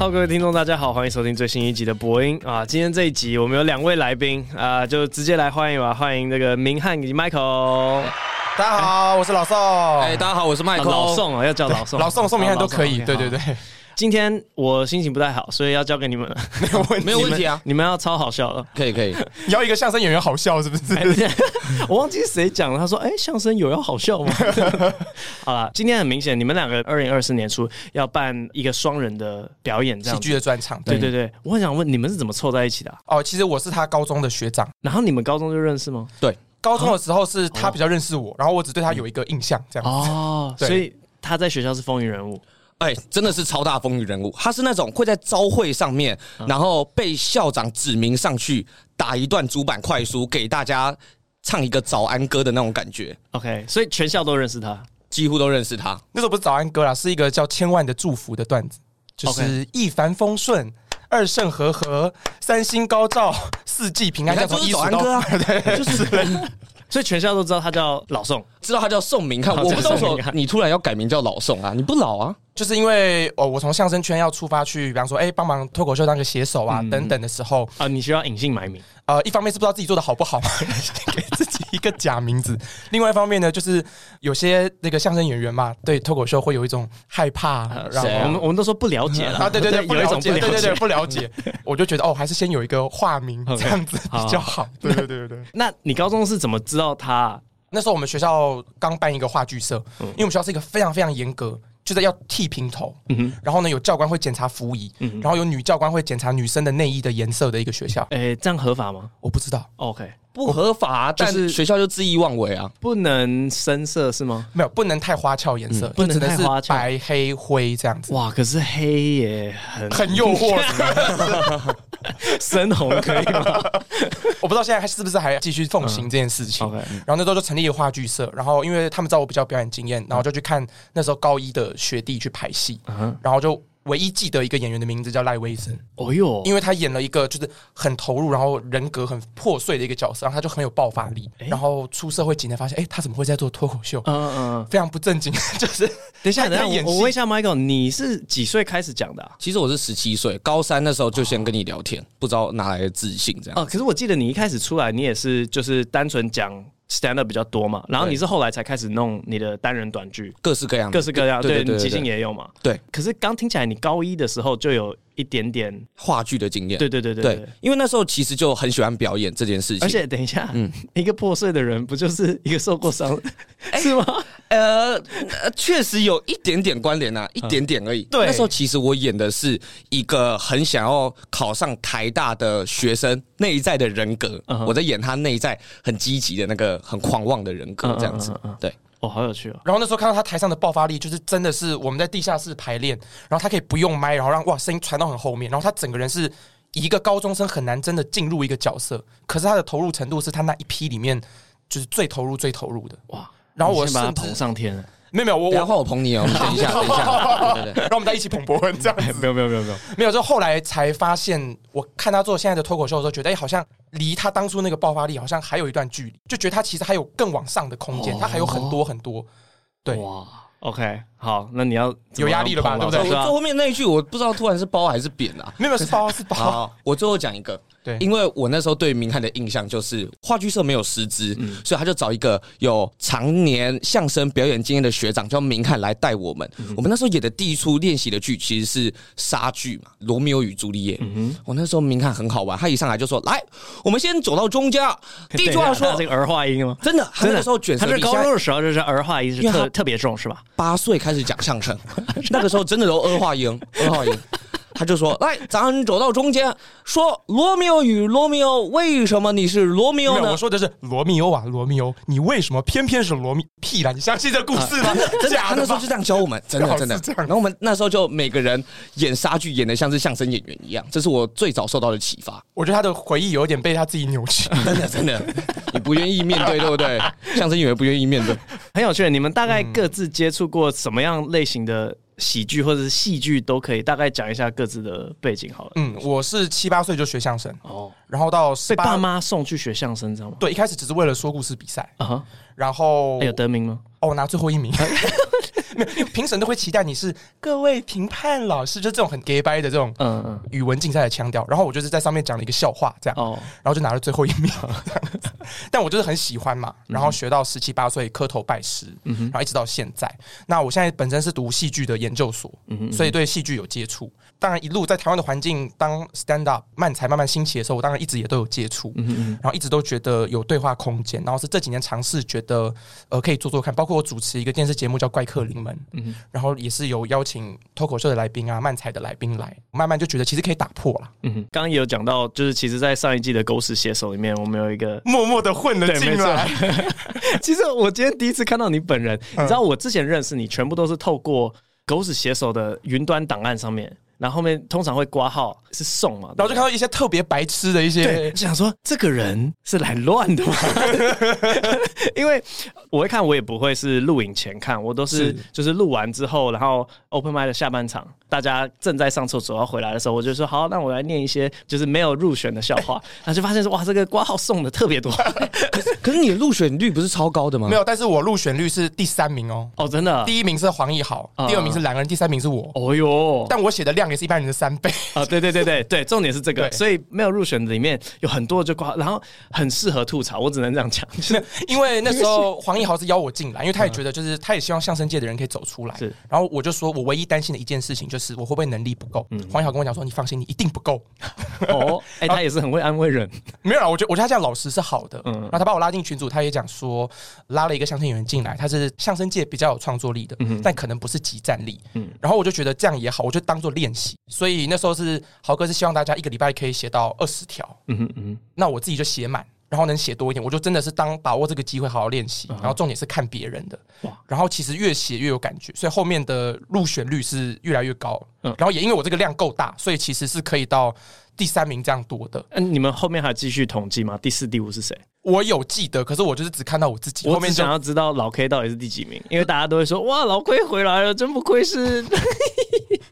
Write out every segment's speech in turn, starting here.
好，各位听众，大家好，欢迎收听最新一集的播音啊！今天这一集我们有两位来宾啊，就直接来欢迎吧，欢迎这个明翰以及 Michael。大家好，我是老宋。哎，大家好，我是 Michael。老宋啊，要叫老宋，老宋、宋明翰都可以。对对对。今天我心情不太好，所以要交给你们了。没有问题，没有问题啊！你们要超好笑了，可以可以。你要一个相声演员好笑是不是？我忘记谁讲了，他说：“哎，相声有要好笑吗？” 好了，今天很明显，你们两个二零二四年初要办一个双人的表演，这样喜剧的专场。对对对，我很想问，你们是怎么凑在一起的？哦，其实我是他高中的学长，然后你们高中就认识吗？对，高中的时候是他比较认识我，然后我只对他有一个印象，这样子。哦，所以他在学校是风云人物。哎，真的是超大风云人物。他是那种会在朝会上面，然后被校长指名上去打一段主板快书给大家唱一个早安歌的那种感觉。OK，所以全校都认识他，几乎都认识他。那时候不是早安歌啦，是一个叫《千万的祝福》的段子，就是一帆风顺，二圣和合，三星高照，四季平安，叫做早安歌啊。对，就是。所以全校都知道他叫老宋，知道他叫宋明 翰。我不知道说你突然要改名叫老宋啊？你不老啊？就是因为哦，我从相声圈要出发去，比方说，哎，帮忙脱口秀当个写手啊，等等的时候啊，你需要隐姓埋名。呃，一方面是不知道自己做的好不好，给自己一个假名字；另外一方面呢，就是有些那个相声演员嘛，对脱口秀会有一种害怕。然后我们我们都说不了解了啊，对对对，有一种对对对不了解。我就觉得哦，还是先有一个化名这样子比较好。对对对对对。那你高中是怎么知道他？那时候我们学校刚办一个话剧社，因为我们学校是一个非常非常严格。就是要剃平头，嗯、哼然后呢，有教官会检查服仪，嗯、然后有女教官会检查女生的内衣的颜色的一个学校。诶，这样合法吗？我不知道。OK。不合法，但是学校就恣意妄为啊！不能深色是吗？没有，不能太花俏颜色，不能太花俏，白黑灰这样子。哇，可是黑也很很诱惑，深红可以吗？我不知道现在还是不是还继续奉行这件事情。然后那时候就成立了话剧社，然后因为他们知道我比较表演经验，然后就去看那时候高一的学弟去排戏，然后就。唯一记得一个演员的名字叫赖威森，哦哟，因为他演了一个就是很投入，然后人格很破碎的一个角色，然后他就很有爆发力，然后出社会几年发现，哎，他怎么会在做脱口秀？嗯嗯，非常不正经，就是等一下，等一下，我问一下 Michael，你是几岁开始讲的？其实我是十七岁，高三的时候就先跟你聊天，不知道哪来的自信这样。哦，可是我记得你一开始出来，你也是就是单纯讲。Stand up 比较多嘛，然后你是后来才开始弄你的单人短剧，各式各样，各式各样，对，你即兴也有嘛？对。可是刚听起来，你高一的时候就有一点点话剧的经验，对对对对对。因为那时候其实就很喜欢表演这件事情。而且等一下，嗯，一个破碎的人不就是一个受过伤，是吗？呃，确实有一点点关联啊，一点点而已。对，那时候其实我演的是一个很想要考上台大的学生内在的人格，我在演他内在很积极的那个。很狂妄的人格这样子，对，哦，好有趣哦。然后那时候看到他台上的爆发力，就是真的是我们在地下室排练，然后他可以不用麦，然后让哇声音传到很后面，然后他整个人是一个高中生很难真的进入一个角色，可是他的投入程度是他那一批里面就是最投入、最投入的哇。然后我先把他捧上天了。没有没有，我要换我捧你哦。等一下，等一下，对对对，让我们再一起捧博文这样。没有没有没有没有没有，就后来才发现，我看他做现在的脱口秀的时候，觉得哎，好像离他当初那个爆发力好像还有一段距离，就觉得他其实还有更往上的空间，他还有很多很多。对，哇，OK，好，那你要有压力了吧？对不对？我最后面那一句我不知道，突然是包还是扁啊？没 有是包是褒。我最后讲一个。对，因为我那时候对明翰的印象就是话剧社没有师资，嗯、所以他就找一个有常年相声表演经验的学长叫明翰来带我们。嗯、我们那时候演的第一出练习的剧其实是莎剧嘛，《罗密欧与朱丽叶》。嗯哼，我那时候明翰很好玩，他一上来就说：“来，我们先走到中间，第一句话说这个儿化音吗？真的，他那时候卷舌，他是高中的时候就是儿化音是特特别重是吧？八岁开开始讲相声，那个时候真的都二话音，二话音。”他就说：“来，咱走到中间，说罗密欧与罗密欧，为什么你是罗密欧呢？”我说的是罗密欧啊，罗密欧，你为什么偏偏是罗密？屁啦！你相信这故事吗？真的，他那时候就这样教我们，真的真的。然后我们那时候就每个人演莎剧，演的像是相声演员一样，这是我最早受到的启发。我觉得他的回忆有点被他自己扭曲，真的真的。你不愿意面对，对不对？相声演员不愿意面对，很有趣。你们大概各自接触过什么样类型的？喜剧或者是戏剧都可以，大概讲一下各自的背景好了。嗯，我是七八岁就学相声哦，然后到被爸妈送去学相声，知道吗？对，一开始只是为了说故事比赛啊，然后有得名吗？哦，我拿最后一名。没有，因为评审都会期待你是各位评判老师，就这种很 gay 掰的这种嗯嗯语文竞赛的腔调。然后我就是在上面讲了一个笑话，这样哦，然后就拿了最后一名。但我就是很喜欢嘛，然后学到十七八岁磕头拜师，嗯哼，然后一直到现在。那我现在本身是读戏剧的研究所，嗯哼，所以对戏剧有接触。当然，一路在台湾的环境，当 stand up 慢才慢慢兴起的时候，我当然一直也都有接触，嗯嗯，然后一直都觉得有对话空间。然后是这几年尝试，觉得呃可以做做看。包括我主持一个电视节目叫《怪客临门》，嗯哼，然后也是有邀请脱口秀的来宾啊、漫才的来宾来，慢慢就觉得其实可以打破了。嗯哼，刚刚也有讲到，就是其实，在上一季的狗屎写手里面，我们有一个默默的混了进来。其实我今天第一次看到你本人，你知道我之前认识你，全部都是透过狗屎写手的云端档案上面。然后后面通常会挂号是送嘛，然后就看到一些特别白痴的一些，对，就想说这个人是来乱的吗？因为我会看，我也不会是录影前看，我都是就是录完之后，然后 open mic 的下半场，大家正在上厕所要回来的时候，我就说好，那我来念一些就是没有入选的笑话，然后就发现说哇，这个挂号送的特别多，可 是可是你的入选率不是超高的吗？没有，但是我入选率是第三名哦，哦，真的，第一名是黄奕豪，第二名是两个人，第三名是我，哦哟，但我写的量。也是一般人的三倍啊！对对对对对，重点是这个，对所以没有入选的里面有很多就挂，然后很适合吐槽，我只能这样讲。是因为那时候黄奕豪是邀我进来，因为他也觉得就是他也希望相声界的人可以走出来。是，然后我就说我唯一担心的一件事情就是我会不会能力不够。嗯，黄晓跟我讲说：“你放心，你一定不够。”哦，哎，他也是很会安慰人。没有啊，我觉得我觉得他这样老实是好的。嗯，然后他把我拉进群组，他也讲说拉了一个相声演员进来，他是相声界比较有创作力的，嗯，但可能不是即战力。嗯，然后我就觉得这样也好，我就当做练习。所以那。时候是豪哥是希望大家一个礼拜可以写到二十条，嗯哼嗯，那我自己就写满，然后能写多一点，我就真的是当把握这个机会好好练习，然后重点是看别人的，然后其实越写越有感觉，所以后面的入选率是越来越高，嗯，然后也因为我这个量够大，所以其实是可以到第三名这样多的。嗯，你们后面还继续统计吗？第四、第五是谁？我有记得，可是我就是只看到我自己。我面想要知道老 K 到底是第几名，因为大家都会说哇，老 K 回来了，真不愧是。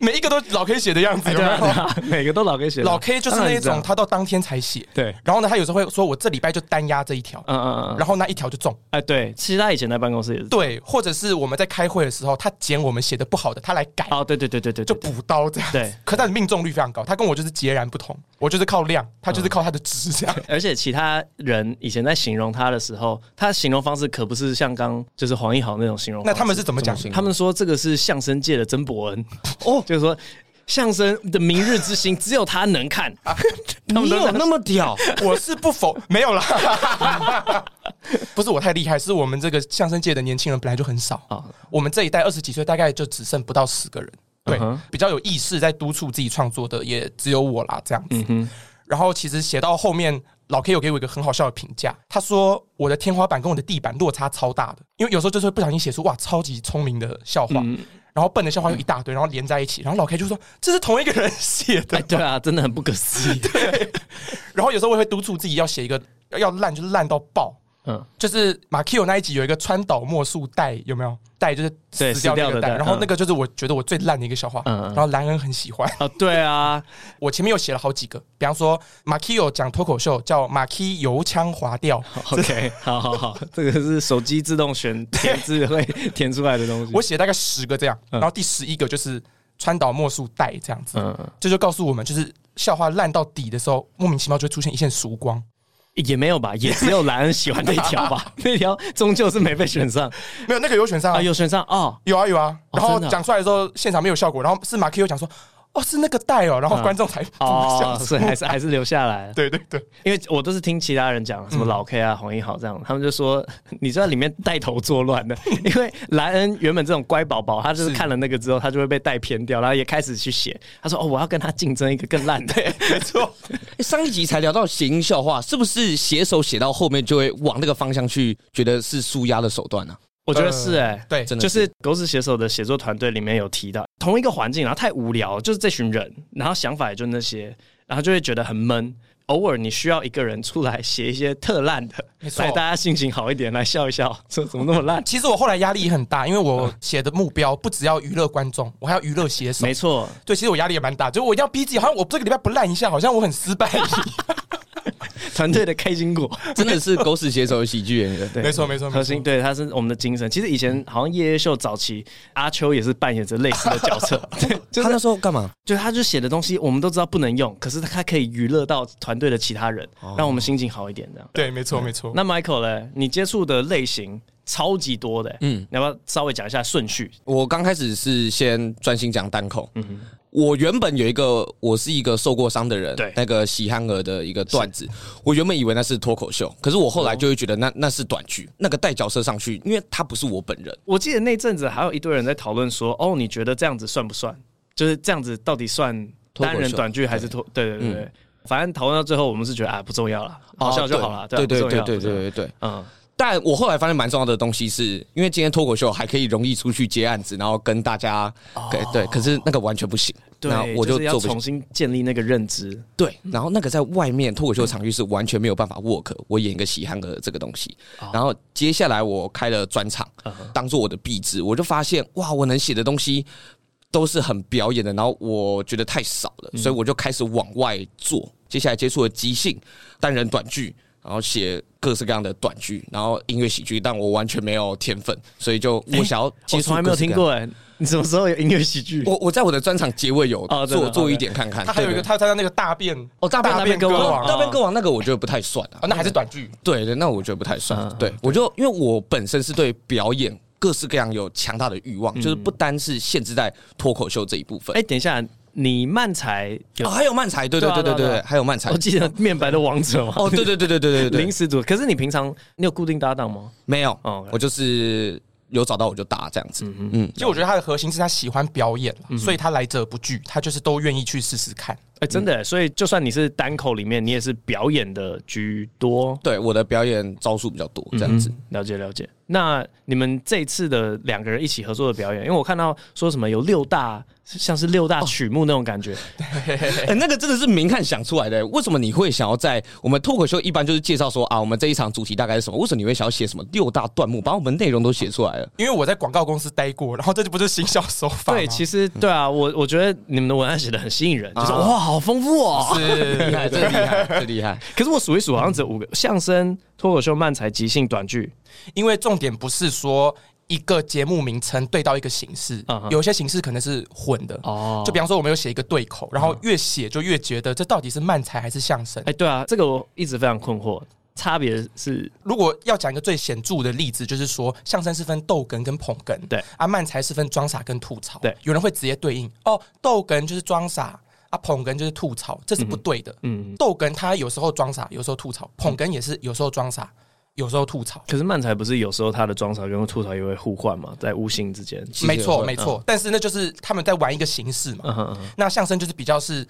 每一个都老 K 写的样子，有没有？每个都老 K 写。老 K 就是那种，他到当天才写。对。然后呢，他有时候会说：“我这礼拜就单压这一条。”嗯嗯嗯。然后那一条就中。哎，对。其实他以前在办公室也是。对，或者是我们在开会的时候，他捡我们写的不好的，他来改。哦，对对对对对，就补刀这样。对。可他的命中率非常高，他跟我就是截然不同。我就是靠量，他就是靠他的质这样。而且其他人以前在形容他的时候，他形容方式可不是像刚就是黄义豪那种形容。那他们是怎么讲？他们说这个是相声界的曾伯恩。哦，就是说。相声的明日之星，只有他能看。你有那么屌？我是不否没有啦。不是我太厉害，是我们这个相声界的年轻人本来就很少啊。我们这一代二十几岁，大概就只剩不到十个人。对，比较有意识在督促自己创作的，也只有我啦。这样子。然后其实写到后面，老 K 有给我一个很好笑的评价，他说我的天花板跟我的地板落差超大的，因为有时候就是会不小心写出哇超级聪明的笑话。然后笨的笑话又一大堆，然后连在一起，然后老 K 就说这是同一个人写的。哎，对啊，真的很不可思议。对，然后有时候我也会督促自己要写一个要烂就是烂到爆。嗯，就是马 Q 那一集有一个川岛茉树带有没有？带就是死掉那个带，然后那个就是我觉得我最烂的一个笑话。嗯，然后兰恩很喜欢。啊，对啊，我前面又写了好几个，比方说马 Q 讲脱口秀叫马 Q 油腔滑调。OK，好好好，这个是手机自动选填字会填出来的东西。我写大概十个这样，然后第十一个就是川岛茉树带这样子。嗯，这就告诉我们，就是笑话烂到底的时候，莫名其妙就会出现一线曙光。也没有吧，也只有莱恩喜欢那条吧，那条终究是没被选上。没有那个有选上啊，有选上哦，有啊有啊。然后讲出来的时候，现场没有效果，然后是马 Q 讲说。哦，是那个带哦，然后观众才哦，所以还是还是留下来。对对对，因为我都是听其他人讲，什么老 K 啊、黄英豪这样，他们就说 你在里面带头作乱的。因为莱恩原本这种乖宝宝，他就是看了那个之后，他就会被带偏掉，然后也开始去写。他说：“哦，我要跟他竞争一个更烂的。”没错，上一集才聊到谐音笑话，是不是写手写到后面就会往那个方向去，觉得是舒压的手段呢？我觉得是哎、欸，对，真的就是狗屎写手的写作团队里面有提到，同一个环境，然后太无聊，就是这群人，然后想法也就那些，然后就会觉得很闷。偶尔你需要一个人出来写一些特烂的，没错，来大家心情好一点，来笑一笑，这怎么那么烂？其实我后来压力也很大，因为我写的目标不只要娱乐观众，我还要娱乐写手。没错，对，其实我压力也蛮大，就我一定要逼自己，好像我这个礼拜不烂一下，好像我很失败。团队的开心果，真的是狗屎写手的喜剧演员。对，没错没错，核心对他是我们的精神。其实以前好像夜夜秀早期，阿秋也是扮演着类似的角色。对，就是、他那时候干嘛？就他就写的东西，我们都知道不能用，可是他可以娱乐到团队的其他人，让我们心情好一点。这样对，没错没错。那 Michael 呢？你接触的类型？超级多的，嗯，你要不要稍微讲一下顺序？我刚开始是先专心讲单口，嗯哼，我原本有一个，我是一个受过伤的人，对，那个喜憨儿的一个段子，我原本以为那是脱口秀，可是我后来就会觉得那那是短剧，那个带角色上去，因为他不是我本人。我记得那阵子还有一堆人在讨论说，哦，你觉得这样子算不算？就是这样子到底算单人短剧还是脱？对。对对对，反正讨论到最后，我们是觉得啊不重要了，好笑就好了，对对对对对对对，嗯。但我后来发现蛮重要的东西是，因为今天脱口秀还可以容易出去接案子，然后跟大家对对，可是那个完全不行。对，我就要重新建立那个认知。对，然后那个在外面脱口秀场域是完全没有办法 work。我演一个喜憨儿这个东西，然后接下来我开了专场，当做我的壁纸，我就发现哇，我能写的东西都是很表演的，然后我觉得太少了，所以我就开始往外做。接下来接触了即兴单人短剧。然后写各式各样的短剧，然后音乐喜剧，但我完全没有天分，所以就我想要接触。我从来没有听过哎，你什么时候有音乐喜剧？我我在我的专场结尾有做做一点看看。他还有一个，他参加那个大便哦，大便歌王，大便歌王那个我觉得不太算啊，那还是短剧。对对，那我觉得不太算。对，我就因为我本身是对表演各式各样有强大的欲望，就是不单是限制在脱口秀这一部分。哎，等一下。你漫才有还有漫才，对对对对对，还有漫才。我记得面白的王者嘛。哦，对对对对对对，临时组。可是你平常你有固定搭档吗？没有，哦，我就是有找到我就搭这样子。嗯嗯。其实我觉得他的核心是他喜欢表演，所以他来者不拒，他就是都愿意去试试看。哎，真的，所以就算你是单口里面，你也是表演的居多。对，我的表演招数比较多，这样子。了解了解。那你们这次的两个人一起合作的表演，因为我看到说什么有六大。像是六大曲目那种感觉，哎，那个真的是明翰想出来的。为什么你会想要在我们脱口秀一般就是介绍说啊，我们这一场主题大概是什么？为什么你会想要写什么六大段目，把我们内容都写出来了？因为我在广告公司待过，然后这就不是行销手法。对，其实对啊，我我觉得你们的文案写的很吸引人，就是哇，好丰富哦，是 厉害，真厉害，真厉害。可是我数一数，好像只有五个：相声、脱口秀、漫才、即兴、短剧。因为重点不是说。一个节目名称对到一个形式，有些形式可能是混的哦。就比方说，我们有写一个对口，然后越写就越觉得这到底是慢才还是相声？哎，对啊，这个我一直非常困惑。差别是，如果要讲一个最显著的例子，就是说相声是分逗哏跟捧哏，对啊，慢才是分装傻跟吐槽，对。有人会直接对应哦，逗哏就是装傻啊，捧哏就是吐槽，这是不对的。嗯，逗哏他有时候装傻，有时候吐槽；捧哏也是有时候装傻。有时候吐槽，可是漫才不是有时候他的装傻跟吐槽也会互换嘛，在无形之间。没错，没错。但是那就是他们在玩一个形式嘛。那相声就是比较是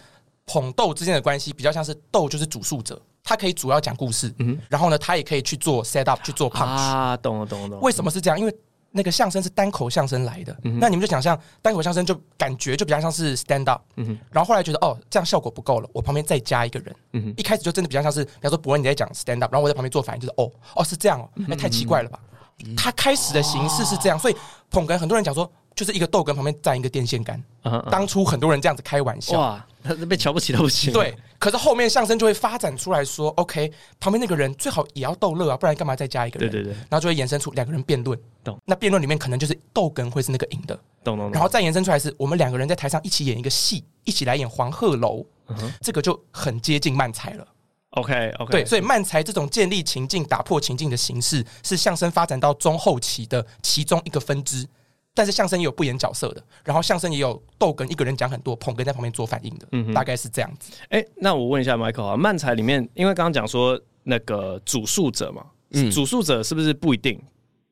捧逗之间的关系，比较像是逗就是主述者，他可以主要讲故事，然后呢，他也可以去做 set up 去做 punch。啊，懂了，懂了，懂了。为什么是这样？因为那个相声是单口相声来的，嗯、那你们就想象单口相声就感觉就比较像是 stand up，嗯，然后后来觉得哦这样效果不够了，我旁边再加一个人，嗯，一开始就真的比较像是，比方说博恩你在讲 stand up，然后我在旁边做反应，就是哦哦是这样哦，那太奇怪了吧？嗯、他开始的形式是这样，所以捧哏很多人讲说。就是一个豆根旁边站一个电线杆，当初很多人这样子开玩笑，哇，他被瞧不起都不行。对，可是后面相声就会发展出来说，OK，旁边那个人最好也要逗乐啊，不然干嘛再加一个人？对对对，然后就会延伸出两个人辩论，懂？那辩论里面可能就是豆根会是那个赢的，懂懂。然后再延伸出来是我们两个人在台上一起演一个戏，一起来演黄鹤楼，这个就很接近漫才了。OK OK，对，所以漫才这种建立情境、打破情境的形式，是相声发展到中后期的其中一个分支。但是相声也有不演角色的，然后相声也有逗哏一个人讲很多，捧哏在旁边做反应的，嗯，大概是这样子。哎、欸，那我问一下 Michael 啊，漫才里面，因为刚刚讲说那个主述者嘛，嗯，主述者是不是不一定？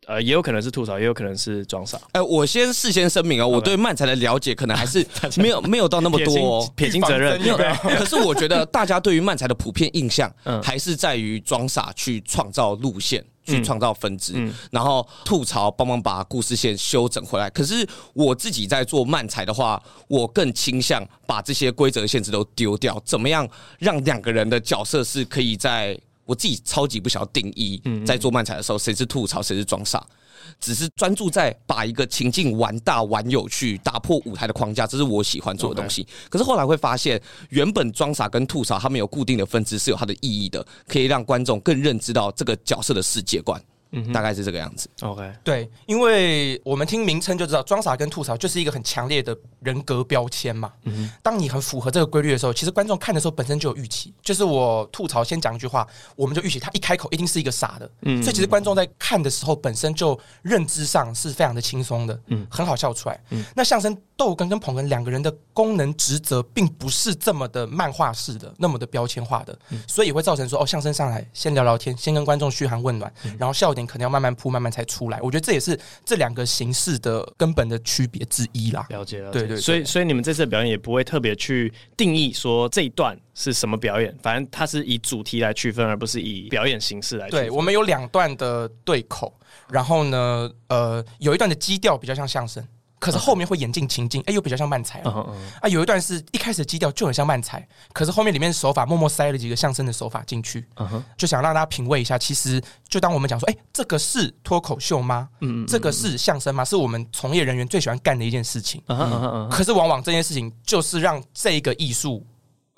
呃，也有可能是吐槽，也有可能是装傻。哎、呃，我先事先声明啊，我对漫才的了解可能还是 没有没有到那么多、哦，撇清责任。没有，可是我觉得大家对于漫才的普遍印象，嗯，还是在于装傻去创造路线。去创造分支，嗯嗯、然后吐槽，帮忙把故事线修整回来。可是我自己在做漫才的话，我更倾向把这些规则限制都丢掉。怎么样让两个人的角色是可以在我自己超级不晓得定义，在做漫才的时候，谁是吐槽，谁是装傻？只是专注在把一个情境玩大玩有趣，打破舞台的框架，这是我喜欢做的东西。可是后来会发现，原本装傻跟吐槽他们有固定的分支是有它的意义的，可以让观众更认知到这个角色的世界观。嗯，大概是这个样子。OK，对，因为我们听名称就知道，装傻跟吐槽就是一个很强烈的人格标签嘛。嗯，当你很符合这个规律的时候，其实观众看的时候本身就有预期。就是我吐槽先讲一句话，我们就预期他一开口一定是一个傻的。嗯，所以其实观众在看的时候本身就认知上是非常的轻松的。嗯，很好笑出来。嗯，那相声逗哏跟捧哏两个人的功能职责并不是这么的漫画式的，那么的标签化的。嗯，所以会造成说，哦，相声上来先聊聊天，先跟观众嘘寒问暖，然后笑点可能要慢慢铺，慢慢才出来。我觉得这也是这两个形式的根本的区别之一啦。了解了，对，对对。所以，所以你们这次的表演也不会特别去定义说这一段是什么表演，反正它是以主题来区分，而不是以表演形式来区分。对，我们有两段的对口，然后呢，呃，有一段的基调比较像相声。可是后面会演进情境，哎，又比较像慢才啊。Uh 有一段是一开始基调就很像慢才，可是后面里面手法默默塞了几个相声的手法进去，uh. 就想让大家品味一下。其实就当我们讲说，哎，这个是脱口秀吗？这个是相声吗？是我们从业人员最喜欢干的一件事情。Uh uh. 可是往往这件事情就是让这个艺术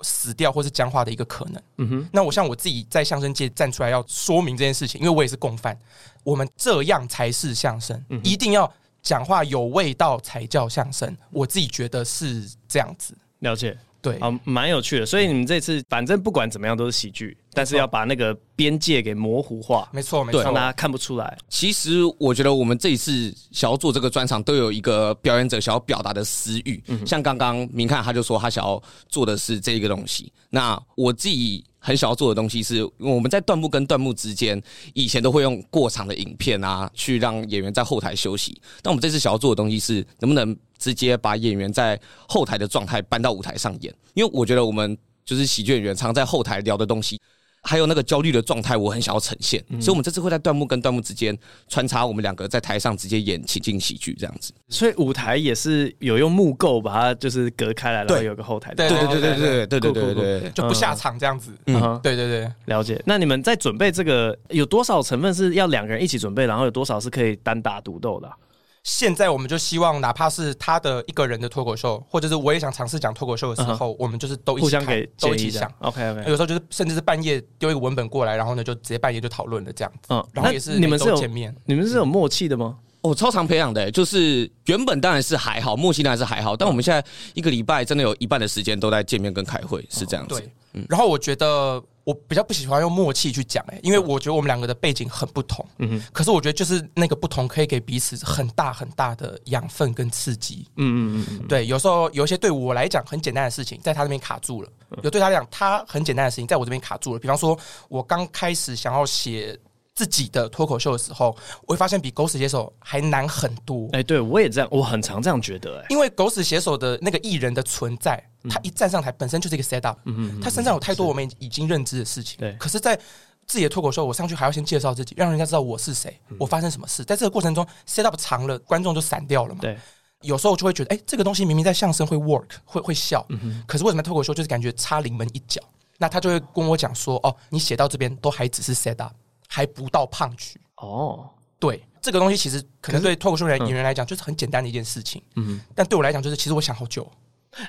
死掉或是僵化的一个可能。嗯哼、uh，huh. 那我像我自己在相声界站出来要说明这件事情，因为我也是共犯，我们这样才是相声，uh. 一定要。讲话有味道才叫相声，我自己觉得是这样子。了解，对，啊，蛮有趣的。所以你们这次反正不管怎么样都是喜剧，但是要把那个边界给模糊化，没错，没错，让大家看不出来。其实我觉得我们这一次想要做这个专场，都有一个表演者想要表达的私欲。嗯，像刚刚明看他就说他想要做的是这个东西，那我自己。很想要做的东西是，我们在段目跟段目之间，以前都会用过场的影片啊，去让演员在后台休息。但我们这次想要做的东西是，能不能直接把演员在后台的状态搬到舞台上演？因为我觉得我们就是喜剧演员，常在后台聊的东西。还有那个焦虑的状态，我很想要呈现，嗯、所以，我们这次会在段幕跟段幕之间穿插我们两个在台上直接演情境喜剧这样子。所以舞台也是有用木构把它就是隔开来，然后有个后台。对对对对对对对对对对，就不下场这样子。嗯，对对对，了解。那你们在准备这个有多少成分是要两个人一起准备，然后有多少是可以单打独斗的、啊？现在我们就希望，哪怕是他的一个人的脱口秀，或者是我也想尝试讲脱口秀的时候，uh. 我们就是都一起互相给都一起想。OK OK。有时候就是甚至是半夜丢一个文本过来，然后呢就直接半夜就讨论了这样子。嗯，然后也是你们是有见面，你们是有默契的吗？哦，超常培养的，就是原本当然是还好，默契当然是还好，但我们现在一个礼拜真的有一半的时间都在见面跟开会，是这样子。对，嗯。然后我觉得。我比较不喜欢用默契去讲，哎，因为我觉得我们两个的背景很不同，嗯哼，可是我觉得就是那个不同可以给彼此很大很大的养分跟刺激，嗯嗯嗯，对，有时候有一些对我来讲很简单的事情，在他那边卡住了，有对他来讲他很简单的事情，在我这边卡住了，比方说我刚开始想要写。自己的脱口秀的时候，我会发现比狗屎写手还难很多。哎，对我也这样，我很常这样觉得。哎，因为狗屎写手的那个艺人的存在，他一站上台本身就是一个 set up，嗯嗯，他身上有太多我们已经认知的事情。对，可是，在自己的脱口秀，我上去还要先介绍自己，让人家知道我是谁，我发生什么事。在这个过程中，set up 长了，观众就散掉了嘛。对，有时候就会觉得，哎，这个东西明明在相声会 work，会会笑，可是为什么脱口秀就是感觉差临门一脚？那他就会跟我讲说，哦，你写到这边都还只是 set up。还不到 punch 哦，对，这个东西其实可能对脱口秀演员来讲就是很简单的一件事情，嗯，但对我来讲就是其实我想好久，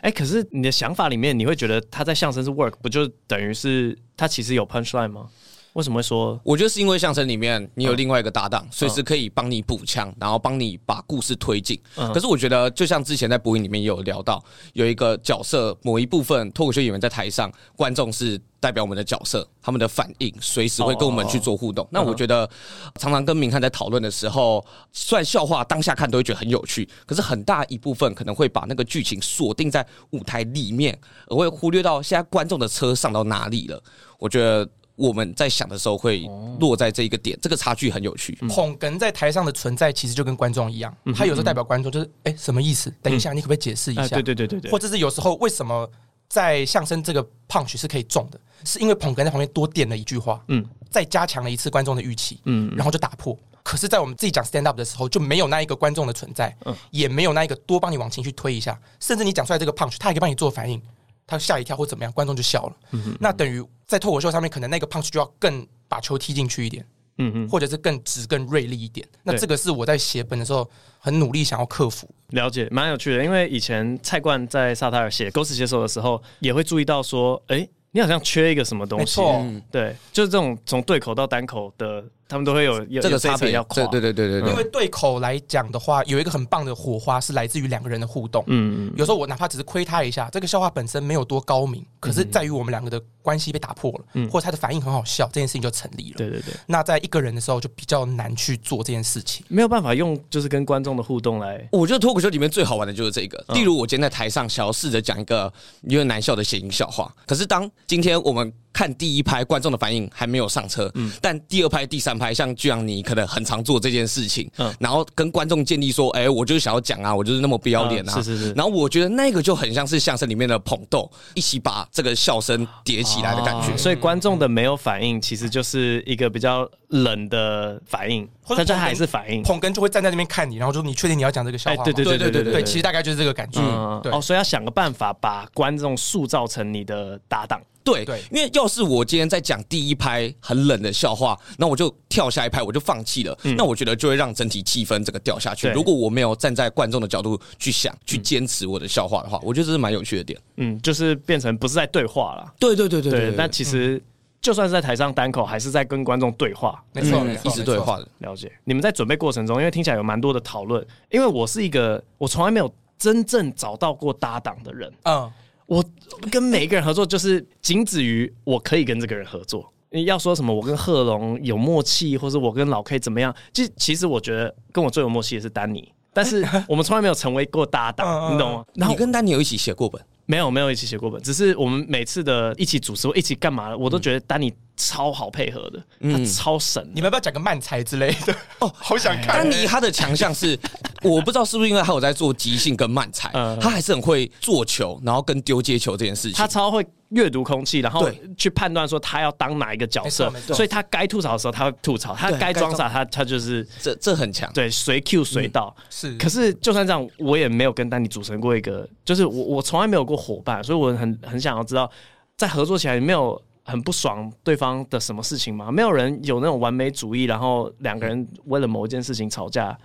哎，可是你的想法里面你会觉得他在相声是 work，不就等于是他其实有 punchline 吗？为什么会说？我觉得是因为相声里面你有另外一个搭档，随时可以帮你补枪，然后帮你把故事推进。可是我觉得，就像之前在播音里面也有聊到，有一个角色某一部分脱口秀演员在台上，观众是代表我们的角色，他们的反应随时会跟我们去做互动。那我觉得常常跟明翰在讨论的时候，虽然笑话当下看都会觉得很有趣，可是很大一部分可能会把那个剧情锁定在舞台里面，而会忽略到现在观众的车上到哪里了。我觉得。我们在想的时候会落在这一个点，这个差距很有趣。捧哏在台上的存在其实就跟观众一样，他有时候代表观众，就是哎，什么意思？等一下，你可不可以解释一下？对对对对对。或者是有时候为什么在相声这个 punch 是可以中的，是因为捧哏在旁边多点了一句话，嗯，再加强了一次观众的预期，嗯，然后就打破。可是，在我们自己讲 stand up 的时候，就没有那一个观众的存在，嗯，也没有那一个多帮你往前去推一下，甚至你讲出来这个 punch，他也可以帮你做反应。他吓一跳或怎么样，观众就笑了。那等于在脱口秀上面，可能那个 punch 就要更把球踢进去一点。嗯嗯，或者是更直、更锐利一点。那这个是我在写本的时候很努力想要克服。了解，蛮有趣的。因为以前蔡冠在萨塔尔写《狗屎写手》的时候，也会注意到说，哎、欸，你好像缺一个什么东西。没错，对，就是这种从对口到单口的。他们都会有有这个差别要跨，对对对对对。因为对口来讲的话，有一个很棒的火花是来自于两个人的互动。嗯嗯。有时候我哪怕只是亏他一下，这个笑话本身没有多高明，可是在于我们两个的关系被打破了，嗯，或者他的反应很好笑，这件事情就成立了。对对对。那在一个人的时候就比较难去做这件事情，没有办法用就是跟观众的互动来。我觉得脱口秀里面最好玩的就是这个。例如我今天在台上想要试着讲一个有点难笑的谐音笑话，可是当今天我们看第一拍观众的反应还没有上车，嗯，但第二拍、第三拍像巨阳你。可能很常做这件事情，嗯，然后跟观众建立说，哎，我就是想要讲啊，我就是那么不要脸啊，是是是。然后我觉得那个就很像是相声里面的捧逗，一起把这个笑声叠起来的感觉。所以观众的没有反应，其实就是一个比较冷的反应，或者他还是反应。捧哏就会站在那边看你，然后说你确定你要讲这个笑话吗？对对对对对对，其实大概就是这个感觉。哦，所以要想个办法把观众塑造成你的搭档。对，对，因为要是我今天在讲第一拍很冷的笑话，那我就跳下一拍，我就放弃了。嗯、那我觉得就会让整体气氛这个掉下去。如果我没有站在观众的角度去想，去坚持我的笑话的话，我觉得这是蛮有趣的点。嗯，就是变成不是在对话了。对对对对对，对。但其实就算是在台上单口，还是在跟观众对话。没错，没错，一直对话的。了解。你们在准备过程中，因为听起来有蛮多的讨论。因为我是一个我从来没有真正找到过搭档的人。嗯。我跟每一个人合作，就是仅止于我可以跟这个人合作。你要说什么，我跟贺龙有默契，或者我跟老 K 怎么样？其实，其实我觉得跟我最有默契的是丹尼，但是 我们从来没有成为过搭档，你懂吗？然后你跟丹尼有一起写过本？没有，没有一起写过本，只是我们每次的一起主持或，一起干嘛，我都觉得丹尼。超好配合的，他超神。你们要不要讲个慢才之类的？哦，好想看。丹尼他的强项是，我不知道是不是因为他有在做即兴跟慢才，他还是很会做球，然后跟丢接球这件事情。他超会阅读空气，然后去判断说他要当哪一个角色，所以他该吐槽的时候他会吐槽，他该装傻他他就是这这很强。对，随 Q 随到是。可是就算这样，我也没有跟丹尼组成过一个，就是我我从来没有过伙伴，所以我很很想要知道，在合作起来有没有。很不爽对方的什么事情吗？没有人有那种完美主义，然后两个人为了某一件事情吵架。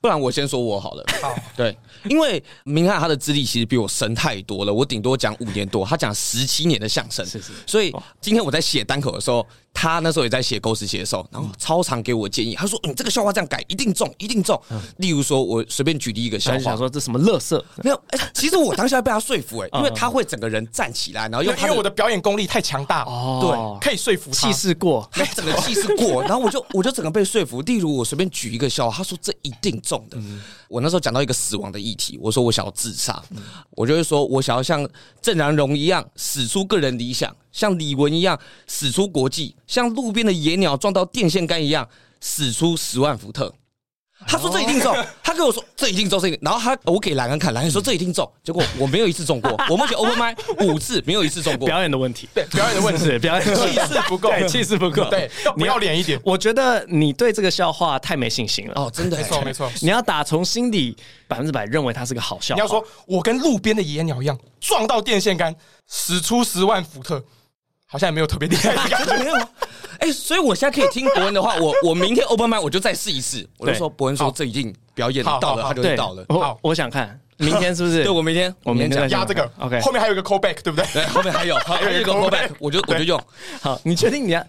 不然我先说我好了。好，对，因为明翰他的资历其实比我深太多了，我顶多讲五年多，他讲十七年的相声。是是。所以今天我在写单口的时候。他那时候也在写狗屎写手，然后超常给我建议。他说：“你这个笑话这样改，一定中，一定中。”例如说，我随便举例一个笑话，想说这什么乐色？没有，哎，其实我当下被他说服，哎，因为他会整个人站起来，然后因为我的表演功力太强大，哦，对，可以说服他，气势过，他整个气势过，然后我就我就整个被说服。例如我随便举一个笑话，他说这一定中的。我那时候讲到一个死亡的议题，我说我想要自杀，我就会说我想要像郑南荣一样使出个人理想。像李玟一样使出国际，像路边的野鸟撞到电线杆一样使出十万伏特。他说这一定中，他跟我说这一定中，这个。然后他我给兰恩看，兰恩说这一定中，结果我没有一次中过。我目前 open mic 五次没有一次中过。表演的问题，对，表演的问题，表演气势不够，气势不够，对，你要脸一点。我觉得你对这个笑话太没信心了。哦，真的，没错没错。你要打从心底百分之百认为它是个好笑话。你要说我跟路边的野鸟一样撞到电线杆，使出十万伏特。好像也没有特别厉害的感觉，哎，所以我现在可以听伯恩的话，我我明天 open mic 我就再试一试，我就说伯恩说这已经表演到了，他就到了。好，我想看明天是不是？对，我明天我明天压这个，OK。后面还有一个 callback，对不对？对，后面还有 还有一个 callback，我就我就用。好，你确定你要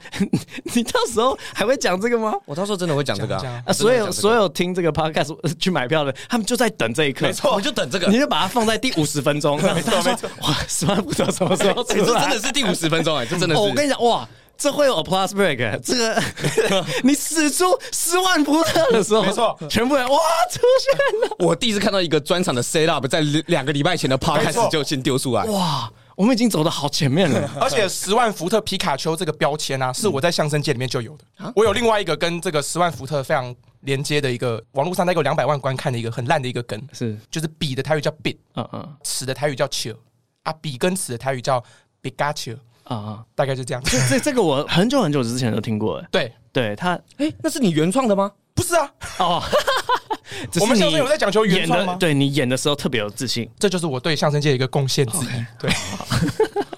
你到时候还会讲这个吗？我到时候真的会讲这个啊！所有所有听这个 podcast 去买票的，他们就在等这一刻。没错，我就等这个，你就把它放在第五十分钟。没错没错，哇，十万不知道什么时候这真的是第五十分钟哎，这真的是。我跟你讲哇。这会有 applause break，这个 你使出十万伏特的时候，没错，全部人哇出现了。我第一次看到一个专场的 set up，在两个礼拜前的 podcast 开始就先丢出来，哇，我们已经走的好前面了。而且十万伏特皮卡丘这个标签啊，是我在相声界里面就有的。我有另外一个跟这个十万伏特非常连接的一个网络上大概有两百万观看的一个很烂的一个梗，是就是比的台语叫 bit，嗯嗯，尺的台语叫球啊，比跟尺的台语叫 bigatch。啊，大概就这样。这这这个我很久很久之前都听过。哎，对，对他，哎，那是你原创的吗？不是啊。哦，我们相声有在讲求原创吗？对，你演的时候特别有自信，这就是我对相声界的一个贡献之一。对。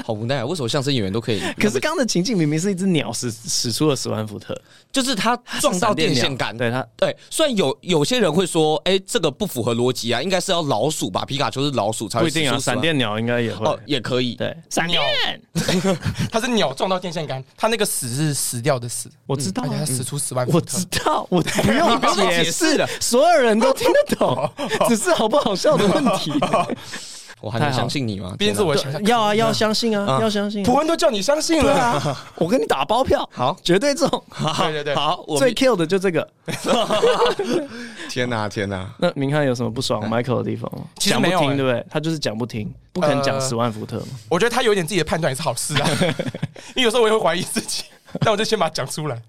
好无奈啊！为什么相声演员都可以？可是刚刚的情境明明是一只鸟使使出了十万伏特，就是它撞到电线杆。对它，对。虽然有有些人会说，哎，这个不符合逻辑啊，应该是要老鼠吧？皮卡丘是老鼠才会。不一定啊，闪电鸟应该也会哦，也可以。对，闪电，它是鸟撞到电线杆，他那个死是死掉的死。我知道，而且它使出十万。我知道，我 不用解释了，所有人都听得懂，只是好不好笑的问题。我还能相信你吗？毕竟是我。要啊，要相信啊，要相信。普文都叫你相信了啊！我跟你打包票，好，绝对中。对对对，好，最 kill 的就这个。天哪，天哪！那明翰有什么不爽 Michael 的地方？吗？讲不听，对不对？他就是讲不听，不肯讲十万伏特嘛。我觉得他有点自己的判断也是好事啊。因为有时候我也会怀疑自己，但我就先把它讲出来。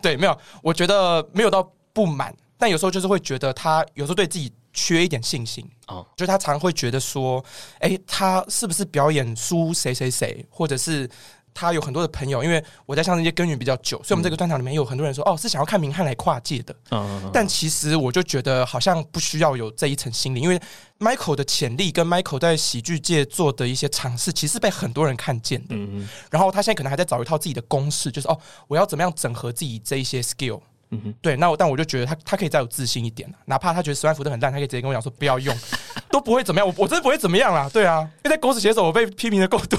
对，没有，我觉得没有到不满，但有时候就是会觉得他有时候对自己。缺一点信心哦，就是他常会觉得说，哎，他是不是表演输谁谁谁，或者是他有很多的朋友，因为我在相声界耕耘比较久，所以我们这个专场里面有很多人说，哦，是想要看明翰来跨界的。嗯，但其实我就觉得好像不需要有这一层心理，因为 Michael 的潜力跟 Michael 在喜剧界做的一些尝试，其实被很多人看见的。嗯，然后他现在可能还在找一套自己的公式，就是哦，我要怎么样整合自己这一些 skill。嗯哼，对，那我但我就觉得他他可以再有自信一点，哪怕他觉得十万伏特很烂，他可以直接跟我讲说不要用，都不会怎么样，我我真的不会怎么样啦，对啊，因为在狗屎写手我被批评的够多，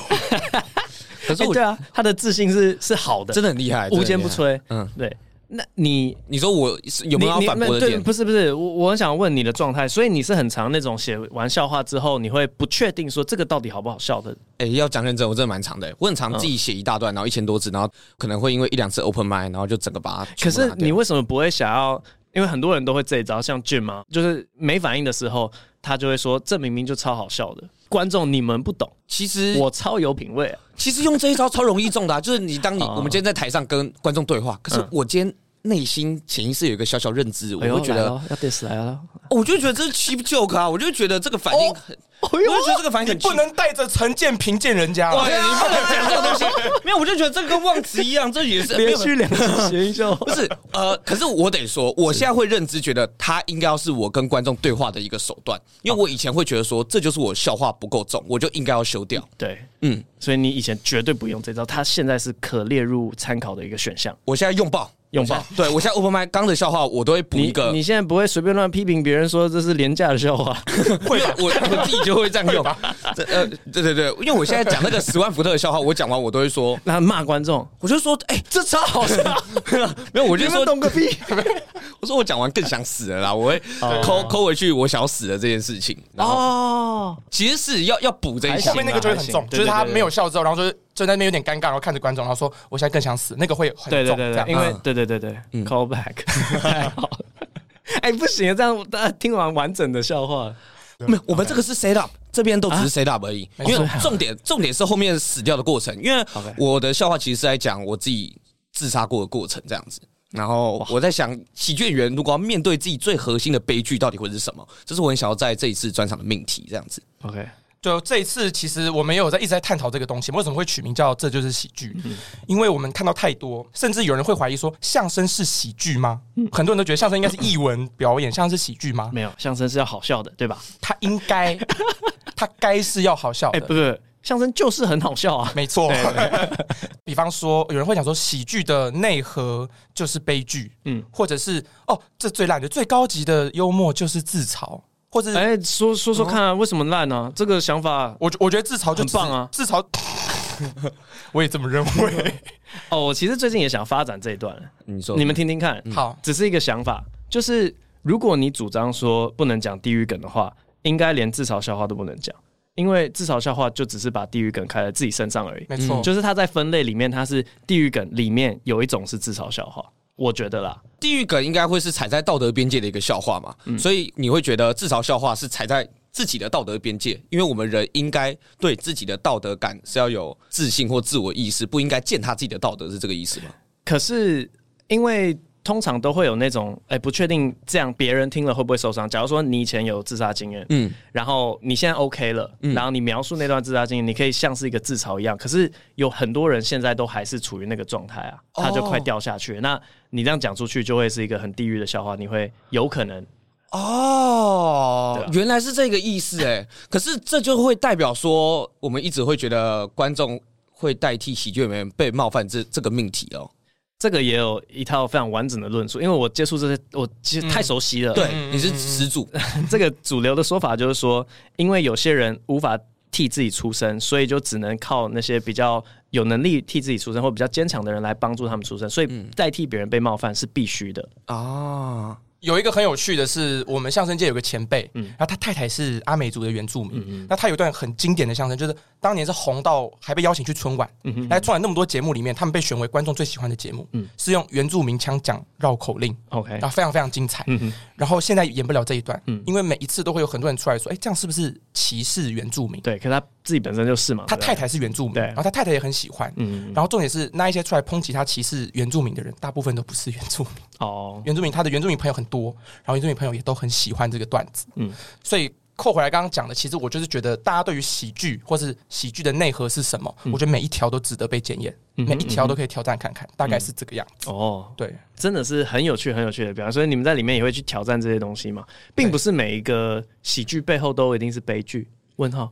可是。我对啊，他的自信是是好的，真的很厉害，无坚不摧，嗯，对。那你你说我有没有要反驳的点？对，不是不是，我我很想问你的状态。所以你是很常那种写完笑话之后，你会不确定说这个到底好不好笑的？哎、欸，要讲认真，我真的蛮长的。我很长自己写一大段，然后一千多字，然后可能会因为一两次 open m i d 然后就整个把它。可是你为什么不会想要？因为很多人都会这一招，像 Jim 嘛，就是没反应的时候，他就会说这明明就超好笑的。观众你们不懂，其实我超有品味啊。其实用这一招超容易中的，啊，就是你当你我们今天在台上跟观众对话，可是我今天。内心潜意识有一个小小认知，我会觉得要 diss 来了，我就觉得这是 cheap joke 啊，我就觉得这个反应很，我就觉得这个反应很，不能带着成见评鉴人家，对，你不能讲这个东西，没有，我就觉得这个跟忘词一样，这也是 连续两次谐音笑，不是，呃，可是我得说，我现在会认知觉得他应该要是我跟观众对话的一个手段，因为我以前会觉得说这就是我笑话不够重，我就应该要修掉，对，嗯，所以你以前绝对不用这招，他现在是可列入参考的一个选项，我现在用爆。拥抱，对我现在 open mic 刚的笑话，我都会补一个。你现在不会随便乱批评别人说这是廉价的笑话，会吧？我我自己就会这样用。呃，对对对，因为我现在讲那个十万伏特的笑话，我讲完我都会说，那骂观众，我就说，哎，这超好笑。没有，我就说懂个屁。我说我讲完更想死了啦，我会抠抠回去我想死的这件事情。哦，其实是要要补这一下，后面那个就会很重，就是他没有笑之后，然后就是。就在那边有点尴尬，然后看着观众，然后说：“我现在更想死。”那个会很重，对对对，因为对对对对，call back，太 好。哎，不行，这样大家听完完整的笑话，没有，我们这个是 set up，这边都只是 set up 而已。因为 重点重点是后面死掉的过程，因为我的笑话其实是在讲我自己自杀过的过程，这样子。然后我在想，喜剧演员如果要面对自己最核心的悲剧，到底会是什么？这是我很想要在这一次专场的命题，这样子。OK。就这一次，其实我们也有在一直在探讨这个东西，为什么会取名叫“这就是喜剧”？因为我们看到太多，甚至有人会怀疑说，相声是喜剧吗？很多人都觉得相声应该是艺文表演，相声是喜剧吗？没有，相声是要好笑的，对吧？它应该，它该是要好笑的。哎，不是，相声就是很好笑啊，没错。比方说，有人会讲说，喜剧的内核就是悲剧，嗯，或者是哦，这最烂的、最高级的幽默就是自嘲。或者哎，说说说看啊，为什么烂呢？这个想法，我我觉得自嘲就很棒啊！自嘲，我也这么认为。哦，我其实最近也想发展这一段，你说，你们听听看。好，只是一个想法，就是如果你主张说不能讲地狱梗的话，应该连自嘲笑话都不能讲，因为自嘲笑话就只是把地狱梗开在自己身上而已。没错，就是它在分类里面，它是地狱梗里面有一种是自嘲笑话。我觉得啦，地狱梗应该会是踩在道德边界的一个笑话嘛，嗯、所以你会觉得自嘲笑话是踩在自己的道德边界，因为我们人应该对自己的道德感是要有自信或自我意识，不应该践踏自己的道德，是这个意思吗？可是因为。通常都会有那种，哎、欸，不确定这样别人听了会不会受伤。假如说你以前有自杀经验，嗯，然后你现在 OK 了，嗯，然后你描述那段自杀经验，你可以像是一个自嘲一样。可是有很多人现在都还是处于那个状态啊，他就快掉下去那你这样讲出去，就会是一个很地狱的笑话，你会有可能哦，啊、原来是这个意思哎。可是这就会代表说，我们一直会觉得观众会代替喜剧演员被冒犯这这个命题哦。这个也有一套非常完整的论述，因为我接触这些，我其实太熟悉了。嗯、对，你是始祖。这个主流的说法就是说，因为有些人无法替自己出生，所以就只能靠那些比较有能力替自己出生或比较坚强的人来帮助他们出生，所以代替别人被冒犯是必须的啊。有一个很有趣的是，我们相声界有个前辈，嗯，然后他太太是阿美族的原住民，嗯嗯，那他有一段很经典的相声，就是当年是红到还被邀请去春晚，嗯哼，来春晚那么多节目里面，他们被选为观众最喜欢的节目，嗯，是用原住民腔讲绕口令，OK，然后非常非常精彩，嗯哼，然后现在演不了这一段，嗯，因为每一次都会有很多人出来说，哎，这样是不是歧视原住民？对，可是他自己本身就是嘛，他太太是原住民，对，然后他太太也很喜欢，嗯，然后重点是那一些出来抨击他歧视原住民的人，大部分都不是原住民，哦，原住民他的原住民朋友很多，然后原住民朋友也都很喜欢这个段子，嗯，所以扣回来刚刚讲的，其实我就是觉得大家对于喜剧或是喜剧的内核是什么，我觉得每一条都值得被检验，每一条都可以挑战看看，大概是这个样子。哦，对，真的是很有趣、很有趣的表演，所以你们在里面也会去挑战这些东西吗？并不是每一个喜剧背后都一定是悲剧。问号，对，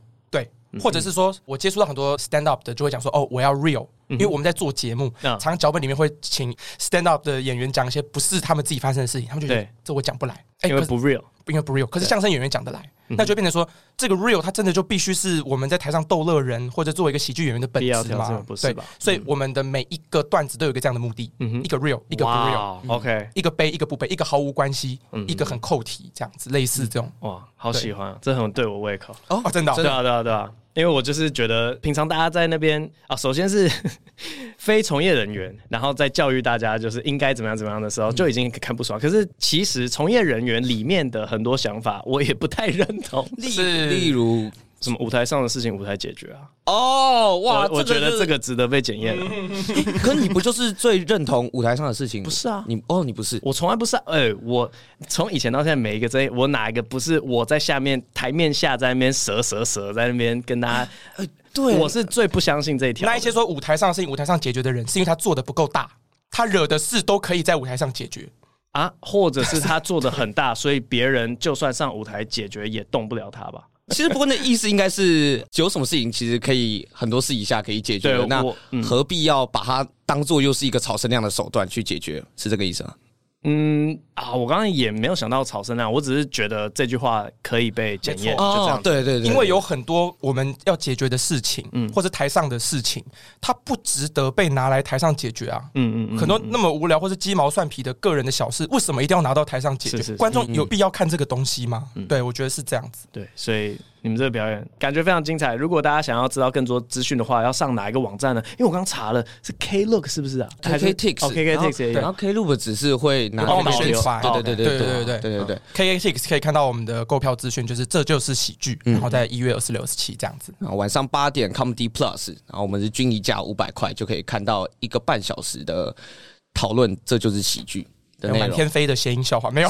或者是说我接触到很多 stand up 的，就会讲说，哦，我要 real，因为我们在做节目，常常脚本里面会请 stand up 的演员讲一些不是他们自己发生的事情，他们就觉得这我讲不来，因为不 real。因为不 real，可是相声演员讲得来，那就变成说这个 real，它真的就必须是我们在台上逗乐人或者作为一个喜剧演员的本质吗？不是吧？所以我们的每一个段子都有一个这样的目的，嗯一个 real，一个不 real，OK，一个悲，一个不悲，一个毫无关系，嗯一个很扣题，这样子类似这种。哇，好喜欢，这很对我胃口哦，真的，对啊，对啊，对啊。因为我就是觉得，平常大家在那边啊，首先是 非从业人员，然后在教育大家就是应该怎么样怎么样的时候，就已经看不爽。可是其实从业人员里面的很多想法，我也不太认同。是，例如。什么舞台上的事情，舞台解决啊？哦，哇，我觉得这个值得被检验啊。可你不就是最认同舞台上的事情？不是啊，你哦，你不是，我从来不是。哎，我从以前到现在，每一个这，我哪一个不是我在下面台面下在那边蛇蛇蛇在那边跟大家？对，我是最不相信这一条。那一些说舞台上的事情，舞台上解决的人，是因为他做的不够大，他惹的事都可以在舞台上解决啊，或者是他做的很大，所以别人就算上舞台解决也动不了他吧？其实不过那意思应该是有什么事情其实可以很多私底下可以解决，那何必要把它当做又是一个炒声量的手段去解决？是这个意思吗？嗯啊，我刚刚也没有想到炒声量，我只是觉得这句话可以被检验，就这样。对对对，因为有很多我们要解决的事情，嗯，或者台上的事情，它不值得被拿来台上解决啊。嗯嗯，很多那么无聊或者鸡毛蒜皮的个人的小事，为什么一定要拿到台上解决？观众有必要看这个东西吗？对，我觉得是这样子。对，所以。你们这个表演感觉非常精彩。如果大家想要知道更多资讯的话，要上哪一个网站呢？因为我刚查了，是 Klook 是不是啊？KKTix，KKTix，然后 Klook 只是会拿帮我们宣传。对对对对对对对对对。KKTix 可以看到我们的购票资讯，就是这就是喜剧，然后在一月二十六、二十七这样子。然后晚上八点 Comedy Plus，然后我们是均一价五百块就可以看到一个半小时的讨论，这就是喜剧。满天飞的谐音笑话没有，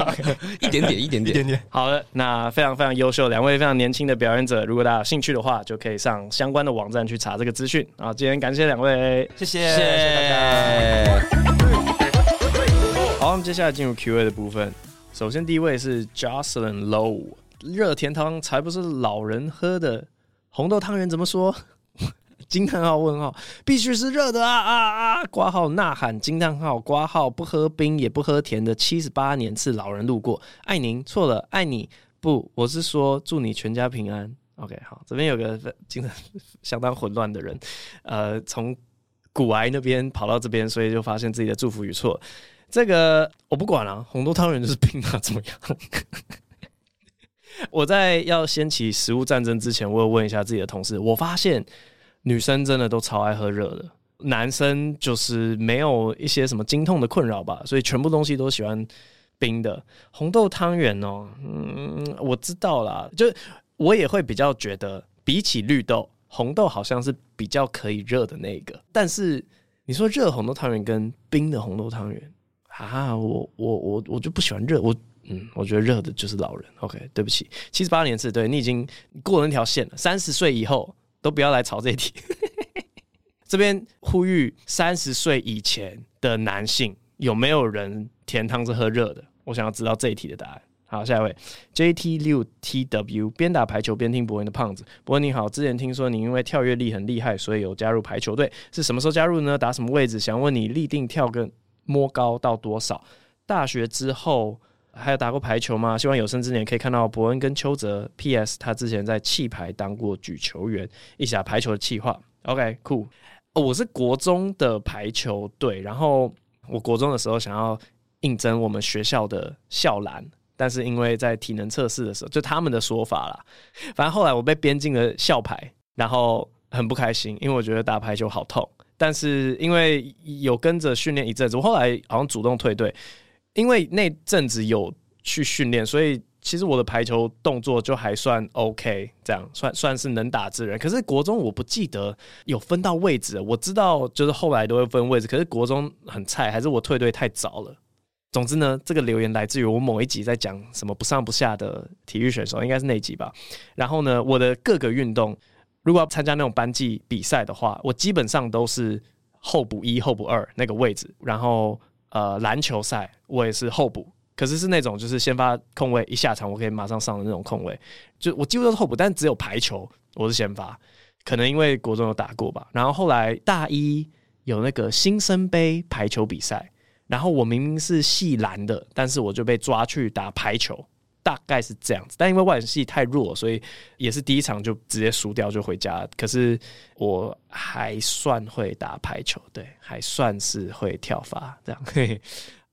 一点点，一点点，一点点。好的，那非常非常优秀，两位非常年轻的表演者，如果大家有兴趣的话，就可以上相关的网站去查这个资讯。啊，今天感谢两位，谢谢，谢谢大家。好，我们接下来进入 Q&A 的部分。首先第一位是 Jocelyn Low，热甜汤才不是老人喝的，红豆汤圆怎么说？惊叹号问号，必须是热的啊啊啊！挂号呐喊惊叹号，括号不喝冰也不喝甜的七十八年次老人路过，爱您错了，爱你不，我是说祝你全家平安。OK，好，这边有个精神相当混乱的人，呃，从古埃那边跑到这边，所以就发现自己的祝福语错。这个我不管了，啊，红豆汤圆就是冰啊，怎么样？我在要掀起食物战争之前，我有问一下自己的同事，我发现。女生真的都超爱喝热的，男生就是没有一些什么经痛的困扰吧，所以全部东西都喜欢冰的。红豆汤圆哦，嗯，我知道啦，就我也会比较觉得，比起绿豆，红豆好像是比较可以热的那个。但是你说热红豆汤圆跟冰的红豆汤圆啊，我我我我就不喜欢热，我嗯，我觉得热的就是老人。OK，对不起，七十八年是，对，你已经过了那条线了，三十岁以后。都不要来吵这一题。这边呼吁三十岁以前的男性有没有人甜汤是喝热的？我想要知道这一题的答案。好，下一位 JT 六 TW 边打排球边听博恩的胖子。博恩你好，之前听说你因为跳跃力很厉害，所以有加入排球队，是什么时候加入呢？打什么位置？想问你立定跳跟摸高到多少？大学之后还有打过排球吗？希望有生之年可以看到博恩跟邱泽。PS 他之前在气排当过举球员，一起打排球的企划。OK，酷、cool。哦，我是国中的排球队，然后我国中的时候想要应征我们学校的校篮。但是因为在体能测试的时候，就他们的说法啦，反正后来我被编进了校排，然后很不开心，因为我觉得打排球好痛。但是因为有跟着训练一阵子，我后来好像主动退队，因为那阵子有去训练，所以其实我的排球动作就还算 OK，这样算算是能打之人。可是国中我不记得有分到位置，我知道就是后来都会分位置，可是国中很菜，还是我退队太早了。总之呢，这个留言来自于我某一集在讲什么不上不下的体育选手，应该是那一集吧。然后呢，我的各个运动，如果要参加那种班级比赛的话，我基本上都是候补一、候补二那个位置。然后呃，篮球赛我也是候补，可是是那种就是先发控位，一下场我可以马上上的那种控位。就我几乎都是候补，但只有排球我是先发，可能因为国中有打过吧。然后后来大一有那个新生杯排球比赛。然后我明明是系篮的，但是我就被抓去打排球，大概是这样子。但因为外语系太弱，所以也是第一场就直接输掉就回家。可是我还算会打排球，对，还算是会跳发这样。嘿嘿，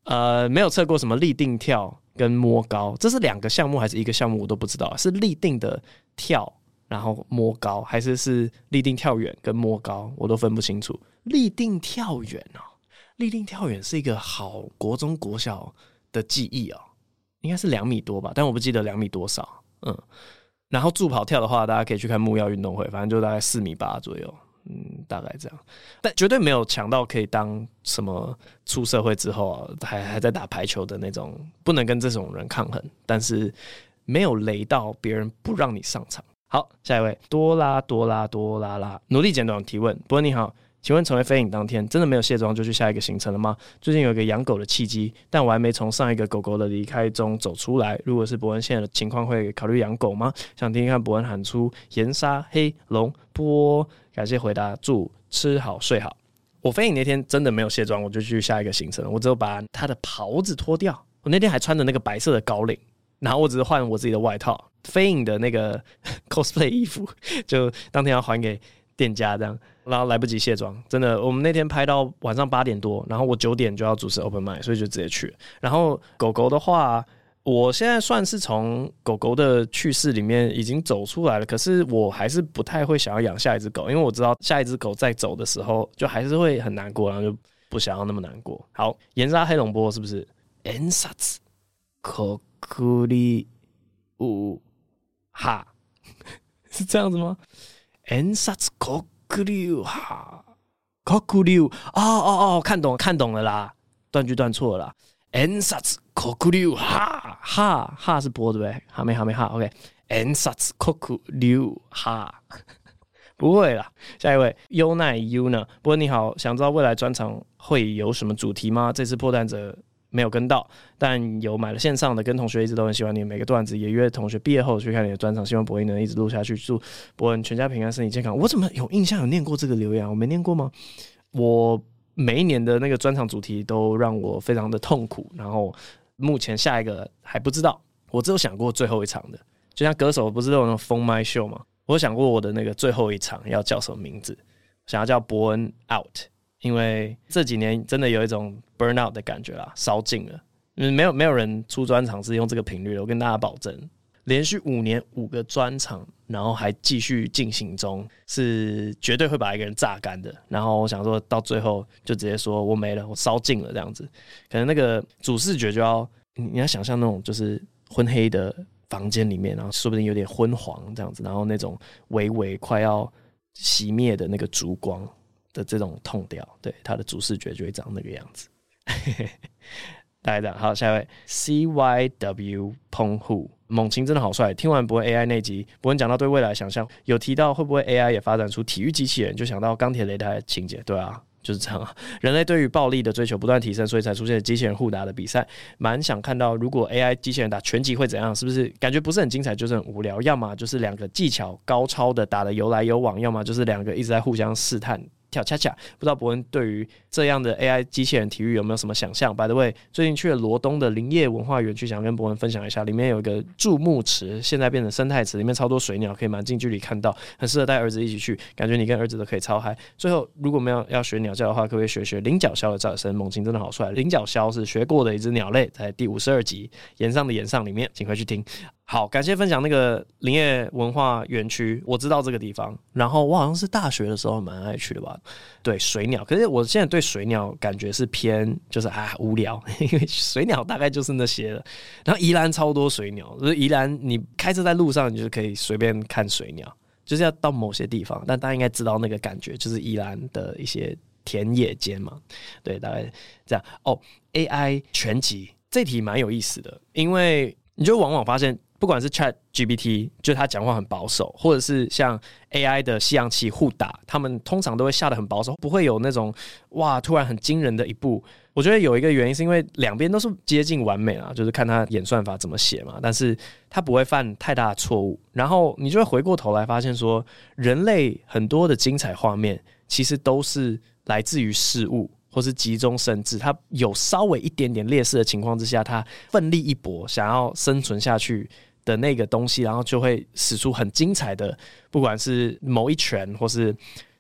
呃，没有测过什么立定跳跟摸高，这是两个项目还是一个项目我都不知道。是立定的跳，然后摸高，还是是立定跳远跟摸高，我都分不清楚。立定跳远哦。立定跳远是一个好国中国小的记忆哦，应该是两米多吧，但我不记得两米多少。嗯，然后助跑跳的话，大家可以去看木曜运动会，反正就大概四米八左右，嗯，大概这样。但绝对没有强到可以当什么出社会之后啊，还还在打排球的那种，不能跟这种人抗衡。但是没有雷到别人不让你上场。好，下一位多拉多拉多拉拉，努力简短提问，不过你好。请问成为飞影当天，真的没有卸妆就去下一个行程了吗？最近有一个养狗的契机，但我还没从上一个狗狗的离开中走出来。如果是博恩现在的情况，会考虑养狗吗？想听听看博恩喊出盐沙黑龙波。感谢回答，祝吃好睡好。我飞影那天真的没有卸妆，我就去下一个行程了。我只有把他的袍子脱掉。我那天还穿着那个白色的高领，然后我只是换我自己的外套。飞影的那个 cosplay 衣服，就当天要还给店家这样。然后来不及卸妆，真的，我们那天拍到晚上八点多，然后我九点就要主持 Open Mic，所以就直接去。然后狗狗的话，我现在算是从狗狗的去世里面已经走出来了，可是我还是不太会想要养下一只狗，因为我知道下一只狗在走的时候就还是会很难过，然后就不想要那么难过。好，盐沙黑龙波是不是兹可库里乌哈，是这样子吗？N 萨兹可。克溜哈，克库溜，哦哦哦，看懂看懂了啦，断句断错了啦。N 萨兹克库溜哈哈哈是波对不对？哈没哈没哈，OK，N 萨兹克库溜哈，不会啦。下一位优奈优呢？不过你好，想知道未来专场会有什么主题吗？这次破蛋者。没有跟到，但有买了线上的，跟同学一直都很喜欢你每个段子，也约同学毕业后去看你的专场，希望博恩能一直录下去，祝博恩全家平安、身体健康。我怎么有印象有念过这个留言？我没念过吗？我每一年的那个专场主题都让我非常的痛苦，然后目前下一个还不知道，我只有想过最后一场的，就像歌手不是都有那种封麦秀吗？我想过我的那个最后一场要叫什么名字，想要叫博恩 out。因为这几年真的有一种 burnout 的感觉啦，烧尽了。嗯，没有没有人出专场是用这个频率的。我跟大家保证，连续五年五个专场，然后还继续进行中，是绝对会把一个人榨干的。然后我想说到最后就直接说我没了，我烧尽了这样子。可能那个主视觉就要你要想象那种就是昏黑的房间里面，然后说不定有点昏黄这样子，然后那种微微快要熄灭的那个烛光。的这种痛调，对他的主视觉就会长那个样子。大家好，下一位 C Y W 澎湖猛禽真的好帅。听完博恩 AI 那集，博恩讲到对未来想象，有提到会不会 AI 也发展出体育机器人，就想到钢铁擂台的情节。对啊，就是这样啊。人类对于暴力的追求不断提升，所以才出现机器人互打的比赛。蛮想看到，如果 AI 机器人打拳击会怎样？是不是感觉不是很精彩，就是很无聊？要么就是两个技巧高超的打得有来有往，要么就是两个一直在互相试探。跳恰恰，不知道博恩对于这样的 AI 机器人体育有没有什么想象？By the way，最近去了罗东的林业文化园区，想跟博恩分享一下，里面有一个注目池，现在变成生态池，里面超多水鸟，可以蛮近距离看到，很适合带儿子一起去，感觉你跟儿子都可以超嗨。最后，如果没有要学鸟叫的话，可不可以学学菱角鸮的叫声？猛禽真的好帅，菱角鸮是学过的一只鸟类，在第五十二集炎上的炎上里面，请回去听。好，感谢分享那个林业文化园区，我知道这个地方。然后我好像是大学的时候蛮爱去的吧。对，水鸟，可是我现在对水鸟感觉是偏就是啊无聊，因为水鸟大概就是那些了。然后宜兰超多水鸟，就是宜兰你开车在路上，你就可以随便看水鸟，就是要到某些地方。但大家应该知道那个感觉，就是宜兰的一些田野间嘛。对，大概这样。哦，AI 全集这题蛮有意思的，因为你就往往发现。不管是 Chat GPT，就他讲话很保守，或者是像 AI 的西洋棋互打，他们通常都会下得很保守，不会有那种哇突然很惊人的一步。我觉得有一个原因是因为两边都是接近完美啊，就是看他演算法怎么写嘛，但是他不会犯太大的错误。然后你就会回过头来发现说，人类很多的精彩画面其实都是来自于事物。或是急中生智，他有稍微一点点劣势的情况之下，他奋力一搏，想要生存下去的那个东西，然后就会使出很精彩的，不管是某一拳，或是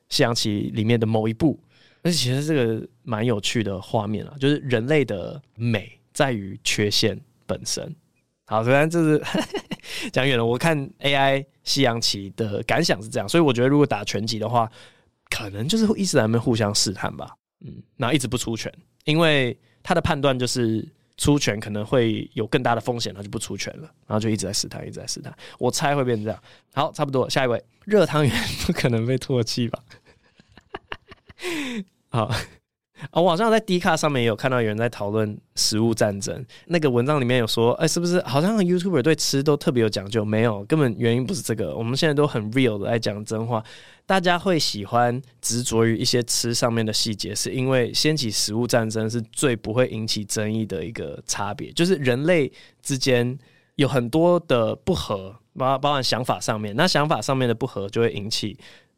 西洋棋里面的某一步。而且其实这个蛮有趣的画面啊，就是人类的美在于缺陷本身。好，虽然这是 讲远了，我看 AI 西洋棋的感想是这样，所以我觉得如果打拳击的话，可能就是会一直在那边互相试探吧。嗯，然后一直不出拳，因为他的判断就是出拳可能会有更大的风险，他就不出拳了，然后就一直在试探，一直在试探。我猜会变成这样。好，差不多，下一位，热汤圆 不可能被唾弃吧？好。哦，我好像在 D 卡上面也有看到有人在讨论食物战争。那个文章里面有说，哎，是不是好像 YouTuber 对吃都特别有讲究？没有，根本原因不是这个。我们现在都很 real 的在讲真话。大家会喜欢执着于一些吃上面的细节，是因为掀起食物战争是最不会引起争议的一个差别。就是人类之间有很多的不合，包包含想法上面，那想法上面的不合就会引起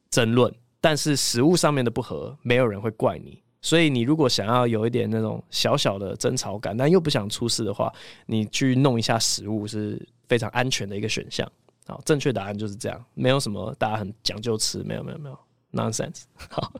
争论。但是食物上面的不合，没有人会怪你。所以，你如果想要有一点那种小小的争吵感，但又不想出事的话，你去弄一下食物是非常安全的一个选项。好，正确答案就是这样，没有什么大家很讲究吃，没有没有没有，nonsense。好，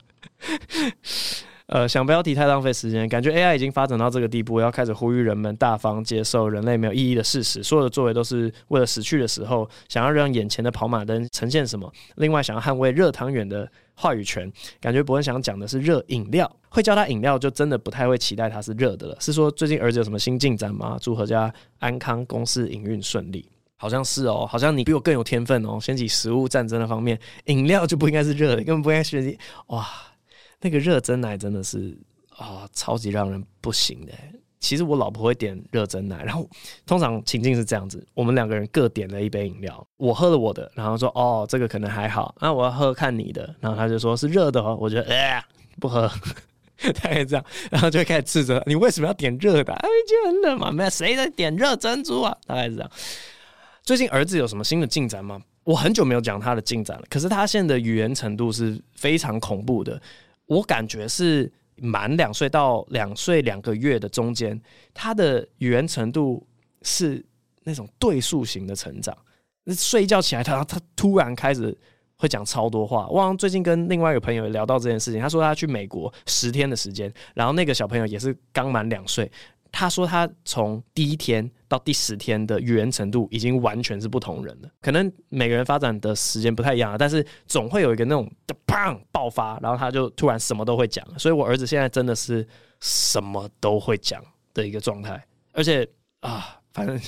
呃，想标题太浪费时间，感觉 AI 已经发展到这个地步，要开始呼吁人们大方接受人类没有意义的事实，所有的作为都是为了死去的时候，想要让眼前的跑马灯呈现什么？另外，想要捍卫热汤圆的。话语权，感觉伯恩想讲的是热饮料，会叫他饮料，就真的不太会期待它是热的了。是说最近儿子有什么新进展吗？祝阖家安康，公司营运顺利。好像是哦，好像你比我更有天分哦。掀起食物战争的方面，饮料就不应该是热的，根本不应该是哇，那个热蒸奶真的是啊、超级让人不行的。其实我老婆会点热蒸奶，然后通常情境是这样子：我们两个人各点了一杯饮料，我喝了我的，然后说哦，这个可能还好，那我要喝看你的，然后他就说是热的哦，我觉得哎、呃、不喝，大概这样，然后就会开始斥责你为什么要点热的？哎，就很冷嘛，没有谁在点热珍珠啊，大概是这样。最近儿子有什么新的进展吗？我很久没有讲他的进展了，可是他现在的语言程度是非常恐怖的，我感觉是。满两岁到两岁两个月的中间，他的语言程度是那种对数型的成长。睡一觉起来，他他突然开始会讲超多话。我最近跟另外一个朋友聊到这件事情，他说他去美国十天的时间，然后那个小朋友也是刚满两岁。他说他从第一天到第十天的语言程度已经完全是不同人了。可能每个人发展的时间不太一样，但是总会有一个那种的砰爆发，然后他就突然什么都会讲。所以我儿子现在真的是什么都会讲的一个状态，而且啊，反正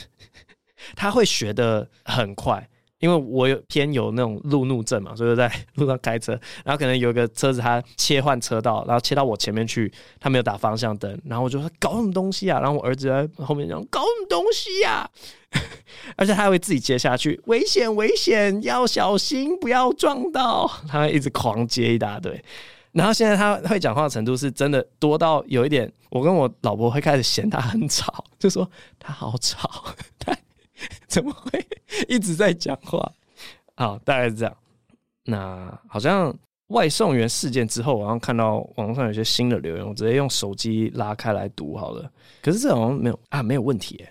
他会学的很快。因为我有偏有那种路怒症嘛，所以在路上开车，然后可能有一个车子它切换车道，然后切到我前面去，他没有打方向灯，然后我就说搞什么东西啊，然后我儿子在后面讲搞什么东西呀、啊，而且他会自己接下去，危险危险，要小心不要撞到，他会一直狂接一大堆，然后现在他会讲话的程度是真的多到有一点，我跟我老婆会开始嫌他很吵，就说他好吵，他 怎么会一直在讲话？好，大概是这样。那好像外送员事件之后，我好像看到网上有些新的留言，我直接用手机拉开来读好了。可是这好像没有啊，没有问题。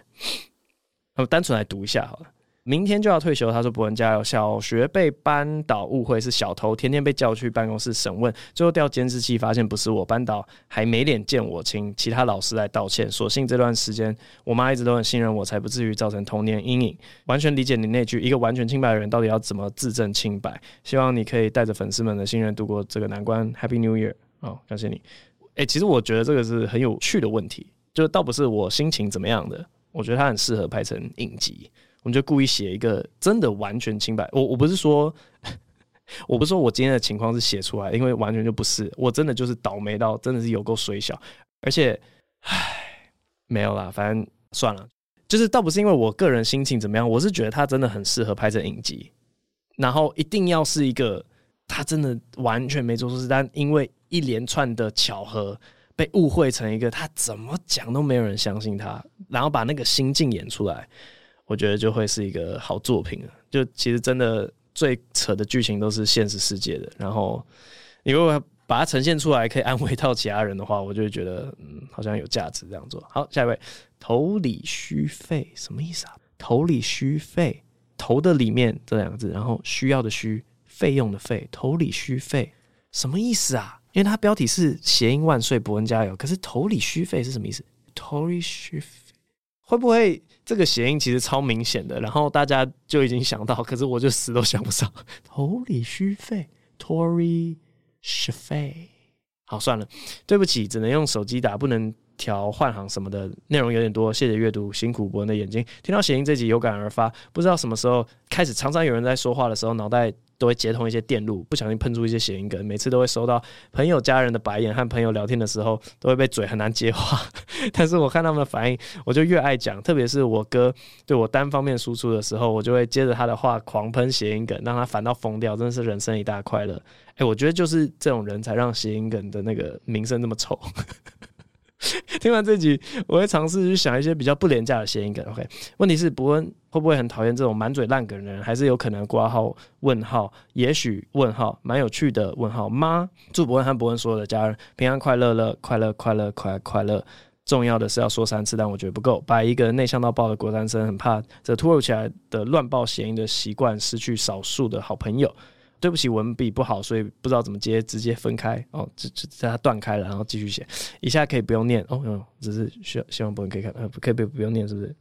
我单纯来读一下好了。明天就要退休，他说：“博恩加油！小学被班导误会是小偷，天天被叫去办公室审问，最后调监视器发现不是我，班导还没脸见我，请其他老师来道歉。所幸这段时间我妈一直都很信任我，才不至于造成童年阴影。完全理解你那句，一个完全清白的人到底要怎么自证清白？希望你可以带着粉丝们的信任度过这个难关。Happy New Year！哦，感谢你。哎、欸，其实我觉得这个是很有趣的问题，就倒不是我心情怎么样的，我觉得它很适合拍成影集。”我们就故意写一个真的完全清白。我我不是说，我不是说我今天的情况是写出来，因为完全就不是。我真的就是倒霉到真的是有够衰小，而且，唉，没有啦，反正算了。就是倒不是因为我个人心情怎么样，我是觉得他真的很适合拍成影集，然后一定要是一个他真的完全没做错事，但因为一连串的巧合被误会成一个他怎么讲都没有人相信他，然后把那个心境演出来。我觉得就会是一个好作品了。就其实真的最扯的剧情都是现实世界的，然后你如果把它呈现出来，可以安慰到其他人的话，我就会觉得嗯，好像有价值这样做。好，下一位，头里虚费什么意思啊？头里虚费，头的里面这两个字，然后需要的需，费用的费，头里虚费什么意思啊？因为它标题是谐音万岁，博恩加油，可是头里虚费是什么意思？头里虚费会不会？这个谐音其实超明显的，然后大家就已经想到，可是我就死都想不上。头里虚费，Tory 是费。好，算了，对不起，只能用手机打，不能调换行什么的。内容有点多，谢谢阅读，辛苦博恩的眼睛。听到谐音这集有感而发，不知道什么时候开始，常常有人在说话的时候脑袋。都会接通一些电路，不小心喷出一些谐音梗，每次都会收到朋友、家人的白眼，和朋友聊天的时候都会被嘴很难接话。但是我看他们的反应，我就越爱讲，特别是我哥对我单方面输出的时候，我就会接着他的话狂喷谐音梗，让他烦到疯掉，真的是人生一大快乐。哎，我觉得就是这种人才让谐音梗的那个名声那么臭。听完这集，我会尝试去想一些比较不廉价的谐音梗。OK，问题是伯恩会不会很讨厌这种满嘴烂梗的人？还是有可能挂号问号？也许问号蛮有趣的问号吗？祝伯恩和伯恩所有的家人平安快乐乐快乐快乐快快乐。重要的是要说三次，但我觉得不够。把一个内向到爆的国三生，很怕这突如其来的乱报谐音的习惯，失去少数的好朋友。对不起，文笔不好，所以不知道怎么接，直接分开哦，就就在它断开了，然后继续写。以下可以不用念哦，嗯，只是需要希望博恩可以看，呃，可以不不用念，是不是？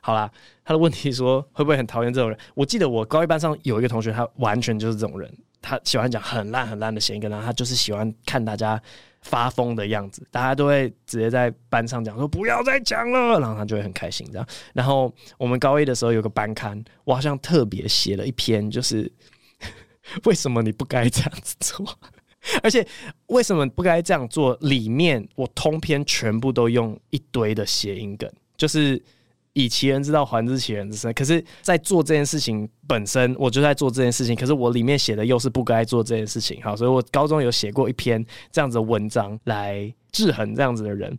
好啦，他的问题说会不会很讨厌这种人？我记得我高一班上有一个同学，他完全就是这种人，他喜欢讲很烂很烂的谐音梗，然后他就是喜欢看大家发疯的样子，大家都会直接在班上讲说不要再讲了，然后他就会很开心这样。然后我们高一的时候有个班刊，我好像特别写了一篇，就是。为什么你不该这样子做？而且为什么不该这样做？里面我通篇全部都用一堆的谐音梗，就是以其人之道还治其人之身。可是，在做这件事情本身，我就在做这件事情。可是我里面写的又是不该做这件事情。好，所以我高中有写过一篇这样子的文章来制衡这样子的人。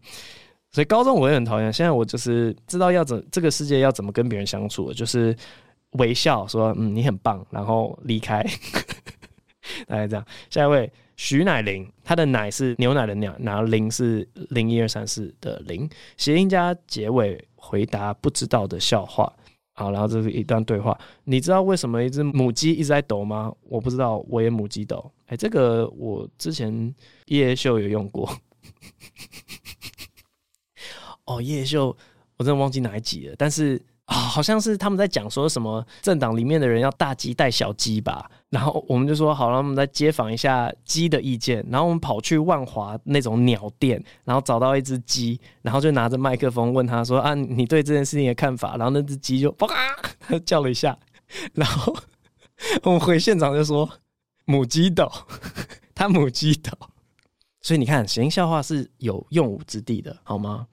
所以高中我也很讨厌。现在我就是知道要怎这个世界要怎么跟别人相处，就是。微笑说：“嗯，你很棒。”然后离开，大概这样。下一位徐乃麟，他的“奶”是牛奶的“奶”，然后“零”是零一二三四的“零”。谐音加结尾回答不知道的笑话。好，然后这是一段对话。你知道为什么一只母鸡一直在抖吗？我不知道，我也母鸡抖。哎，这个我之前夜秀有用过。哦，夜秀，我真的忘记哪一集了，但是。啊、好像是他们在讲说什么政党里面的人要大鸡带小鸡吧，然后我们就说好了，我们再街访一下鸡的意见，然后我们跑去万华那种鸟店，然后找到一只鸡，然后就拿着麦克风问他说啊，你对这件事情的看法？然后那只鸡就啪 叫了一下，然后我们回现场就说母鸡抖，他母鸡抖，所以你看谐音笑话是有用武之地的，好吗？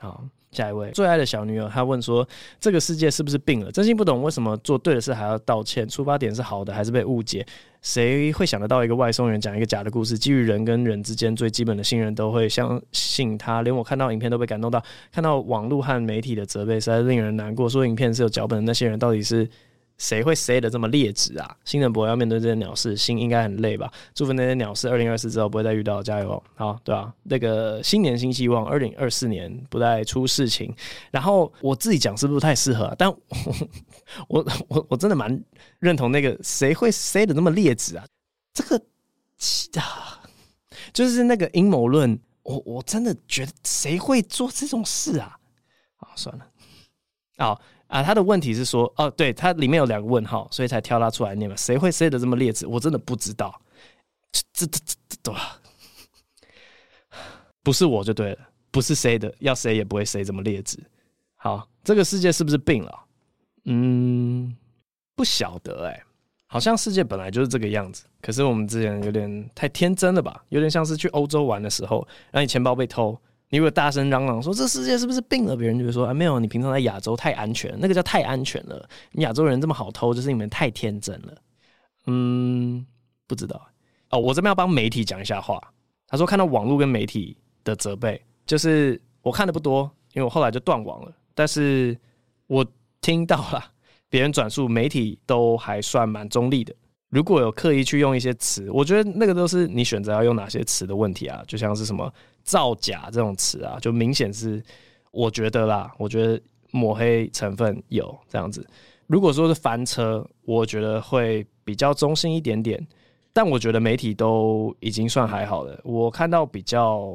好。下一位最爱的小女友，她问说：“这个世界是不是病了？真心不懂为什么做对的事还要道歉？出发点是好的，还是被误解？谁会想得到一个外送员讲一个假的故事？基于人跟人之间最基本的信任，都会相信他。连我看到影片都被感动到，看到网络和媒体的责备，实在令人难过。说影片是有脚本的那些人，到底是？”谁会 say 的这么劣质啊？新人不会要面对这些鸟事，心应该很累吧？祝福那些鸟事，二零二四之后不会再遇到，加油！好，对啊，那个新年新希望，二零二四年不再出事情。然后我自己讲是不是太适合啊？但我 我我，真的蛮认同那个谁会 say 的那么劣质啊？这个啊，就是那个阴谋论，我我真的觉得谁会做这种事啊？好，算了，好。啊，他的问题是说，哦，对，他里面有两个问号，所以才挑他出来念嘛。谁会谁的这么劣质？我真的不知道，这这这这对吧？不是我就对了，不是谁的，要谁也不会谁这么劣质。好，这个世界是不是病了？嗯，不晓得哎、好像世界本来就是这个样子。可是我们之前有点太天真了吧？有点像是去欧洲玩的时候，让你钱包被偷。你如果大声嚷嚷说这世界是不是病了，别人就会说啊，没有，你平常在亚洲太安全，那个叫太安全了。你亚洲人这么好偷，就是你们太天真了。嗯，不知道哦。我这边要帮媒体讲一下话。他说看到网络跟媒体的责备，就是我看的不多，因为我后来就断网了。但是我听到了别人转述，媒体都还算蛮中立的。如果有刻意去用一些词，我觉得那个都是你选择要用哪些词的问题啊。就像是什么。造假这种词啊，就明显是我觉得啦，我觉得抹黑成分有这样子。如果说是翻车，我觉得会比较中性一点点。但我觉得媒体都已经算还好了。我看到比较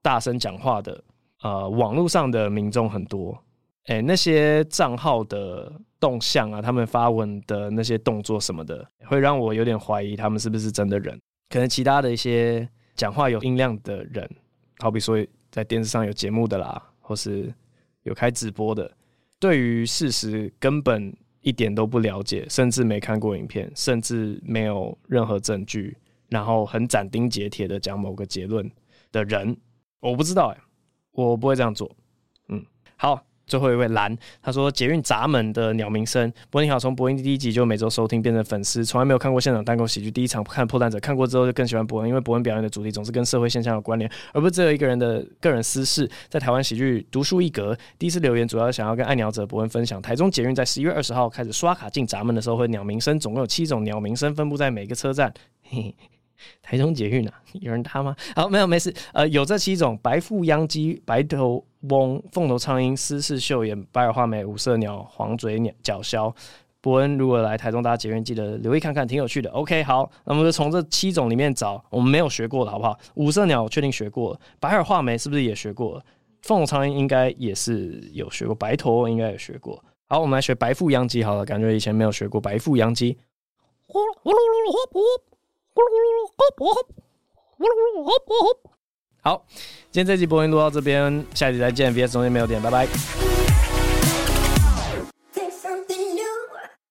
大声讲话的，呃，网络上的民众很多，哎、那些账号的动向啊，他们发文的那些动作什么的，会让我有点怀疑他们是不是真的人。可能其他的一些讲话有音量的人。好比说，在电视上有节目的啦，或是有开直播的，对于事实根本一点都不了解，甚至没看过影片，甚至没有任何证据，然后很斩钉截铁的讲某个结论的人，我不知道哎、我不会这样做。嗯，好。最后一位蓝，他说捷运闸门的鸟鸣声。博恩你好，从博恩第一集就每周收听，变成粉丝，从来没有看过现场单口喜剧。第一场看破蛋者，看过之后就更喜欢博恩，因为博恩表演的主题总是跟社会现象有关联，而不是只有一个人的个人私事。在台湾喜剧独树一格。第一次留言主要想要跟爱鸟者博恩分享，台中捷运在十一月二十号开始刷卡进闸门的时候会鸟鸣声，总共有七种鸟鸣声分布在每个车站。嘿嘿台中捷运啊，有人搭吗？好，没有，没事。呃，有这七种：白腹秧鸡、白头翁、凤头苍鹰、斯氏绣眼、白耳画眉、五色鸟、黄嘴鸟、角鸮。伯恩如果来台中搭捷运，记得留意看看，挺有趣的。OK，好，那么就从这七种里面找我们没有学过的，好不好？五色鸟我确定学过了，白耳画眉是不是也学过了？凤头苍鹰应该也是有学过，白头应该也学过。好，我们来学白腹秧鸡好了，感觉以前没有学过白腹秧鸡。好，今天这集播音录到这边，下集再见。VS 中间没有点，拜拜。